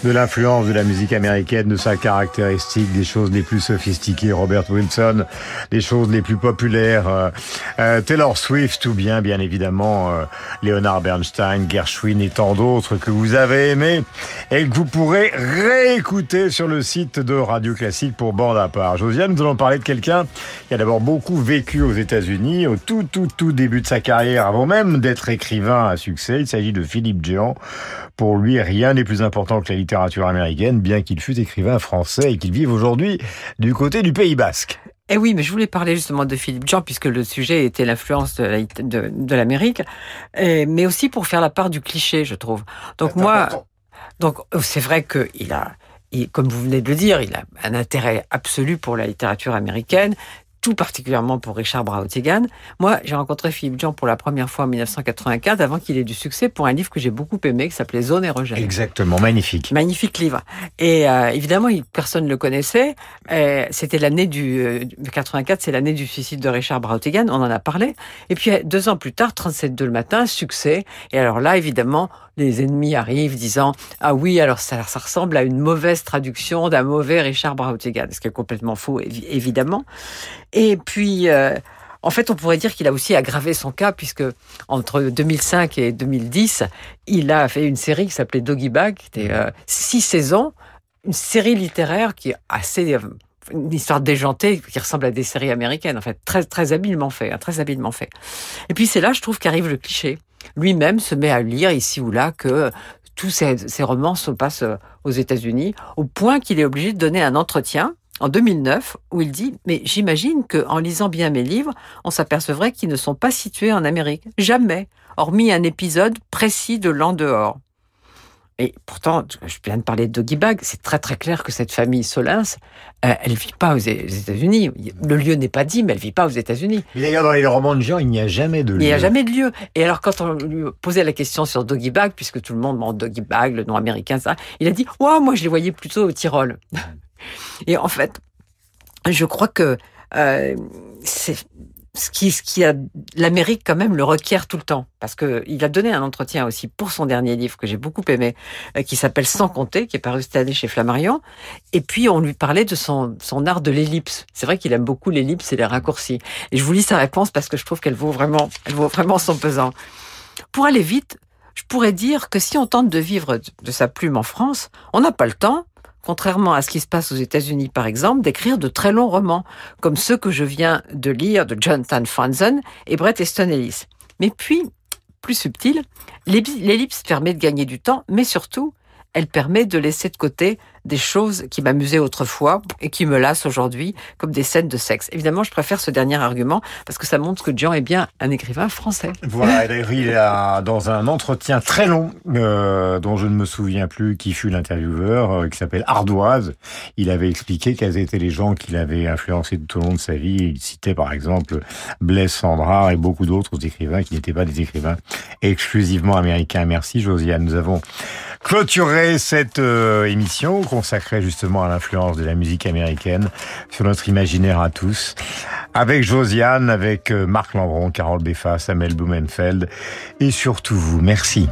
de l'influence de la musique américaine, de sa caractéristique, des choses les plus sophistiquées, Robert Wilson, des choses les plus populaires, euh, euh, Taylor Swift ou bien, bien évidemment, euh, Leonard Bernstein, Gershwin et tant d'autres que vous avez aimés et que vous pourrez réécouter sur le site de Radio Classique pour bande à part. Josiane, nous allons parler de quelqu'un qui a d'abord beaucoup vécu aux États-Unis au tout, tout, tout début de sa carrière, avant même d'être écrivain à succès. Il s'agit de Philippe Jean. Pour lui, rien n'est plus important que la littérature américaine, bien qu'il fût écrivain français et qu'il vive aujourd'hui du côté du Pays Basque. Eh oui, mais je voulais parler justement de Philippe Jean, puisque le sujet était l'influence de l'Amérique, mais aussi pour faire la part du cliché, je trouve. Donc moi. Donc c'est vrai qu'il a, il- comme vous venez de le dire, il a un intérêt absolu pour la littérature américaine, tout particulièrement pour Richard Brautigan. Moi, j'ai rencontré Philippe Jean pour la première fois en 1984, avant qu'il ait du succès, pour un livre que j'ai beaucoup aimé, qui s'appelait Zone érogène. Exactement, magnifique. Magnifique livre. Et euh, évidemment, personne ne le connaissait. Euh, C'était l'année du euh, du 84, c'est l'année du suicide de Richard Brautigan. On en a parlé. Et puis euh, deux ans plus tard, 37 de le matin, succès. Et alors là, évidemment, les ennemis arrivent disant ah oui, alors ça, ça ressemble à une mauvaise traduction d'un mauvais Richard Brautigan, ce qui est complètement faux, évi- évidemment. Et puis. euh, en fait, on pourrait dire qu'il a aussi aggravé son cas puisque entre 2005 et 2010, il a fait une série qui s'appelait Doggy Bag, qui était euh, six saisons, une série littéraire qui est assez euh, une histoire déjantée qui ressemble à des séries américaines en fait très très habilement fait hein, très habilement fait et puis c'est là je trouve qu'arrive le cliché lui-même se met à lire ici ou là que tous ces romans se passent euh, aux États-Unis au point qu'il est obligé de donner un entretien en 2009 où il dit mais j'imagine que en lisant bien mes livres on s'apercevrait qu'ils ne sont pas situés en Amérique. Jamais hormis un épisode précis de l'an dehors et pourtant, je viens de parler de Doggy Bag, c'est très très clair que cette famille Solins, euh, elle vit pas aux États-Unis. Le lieu n'est pas dit, mais elle vit pas aux États-Unis. D'ailleurs, dans les romans de Jean, il n'y a jamais de Il n'y a lieu. jamais de lieu. Et alors, quand on lui posait la question sur Doggy Bag, puisque tout le monde demande Doggy Bag, le nom américain, ça, il a dit Ouais, moi, je les voyais plutôt au Tyrol. Et en fait, je crois que euh, c'est ce qui, ce qui a l'Amérique quand même le requiert tout le temps, parce que il a donné un entretien aussi pour son dernier livre que j'ai beaucoup aimé, euh, qui s'appelle Sans compter, qui est paru cette année chez Flammarion. Et puis on lui parlait de son, son art de l'ellipse. C'est vrai qu'il aime beaucoup l'ellipse et les raccourcis. Et je vous lis sa réponse parce que je trouve qu'elle vaut vraiment, elle vaut vraiment son pesant. Pour aller vite, je pourrais dire que si on tente de vivre de sa plume en France, on n'a pas le temps, contrairement à ce qui se passe aux États-Unis par exemple, d'écrire de très longs romans, comme ceux que je viens de lire de Jonathan Franzen et Bret Easton Ellis. Mais puis, plus subtil, l'ellipse l'ellipse permet de gagner du temps, mais surtout, elle permet de laisser de côté des choses qui m'amusaient autrefois et qui me lassent aujourd'hui, comme des scènes de sexe. Évidemment, je préfère ce dernier argument parce que ça montre que Jean est bien un écrivain français. Voilà, et d'ailleurs, il a, dans un entretien très long, euh, dont je ne me souviens plus qui fut l'intervieweur, euh, qui s'appelle Ardoise, il avait expliqué quels étaient les gens qui l'avaient influencé tout au long de sa vie. Il citait par exemple Blaise Sandrard et beaucoup d'autres écrivains qui n'étaient pas des écrivains exclusivement américains. Merci Josiane. Nous avons clôturé cette euh, émission consacrée justement à l'influence de la musique américaine sur notre imaginaire à tous, avec Josiane, avec euh, Marc Lambron, Carole Beffa, Samuel Blumenfeld et surtout vous. Merci.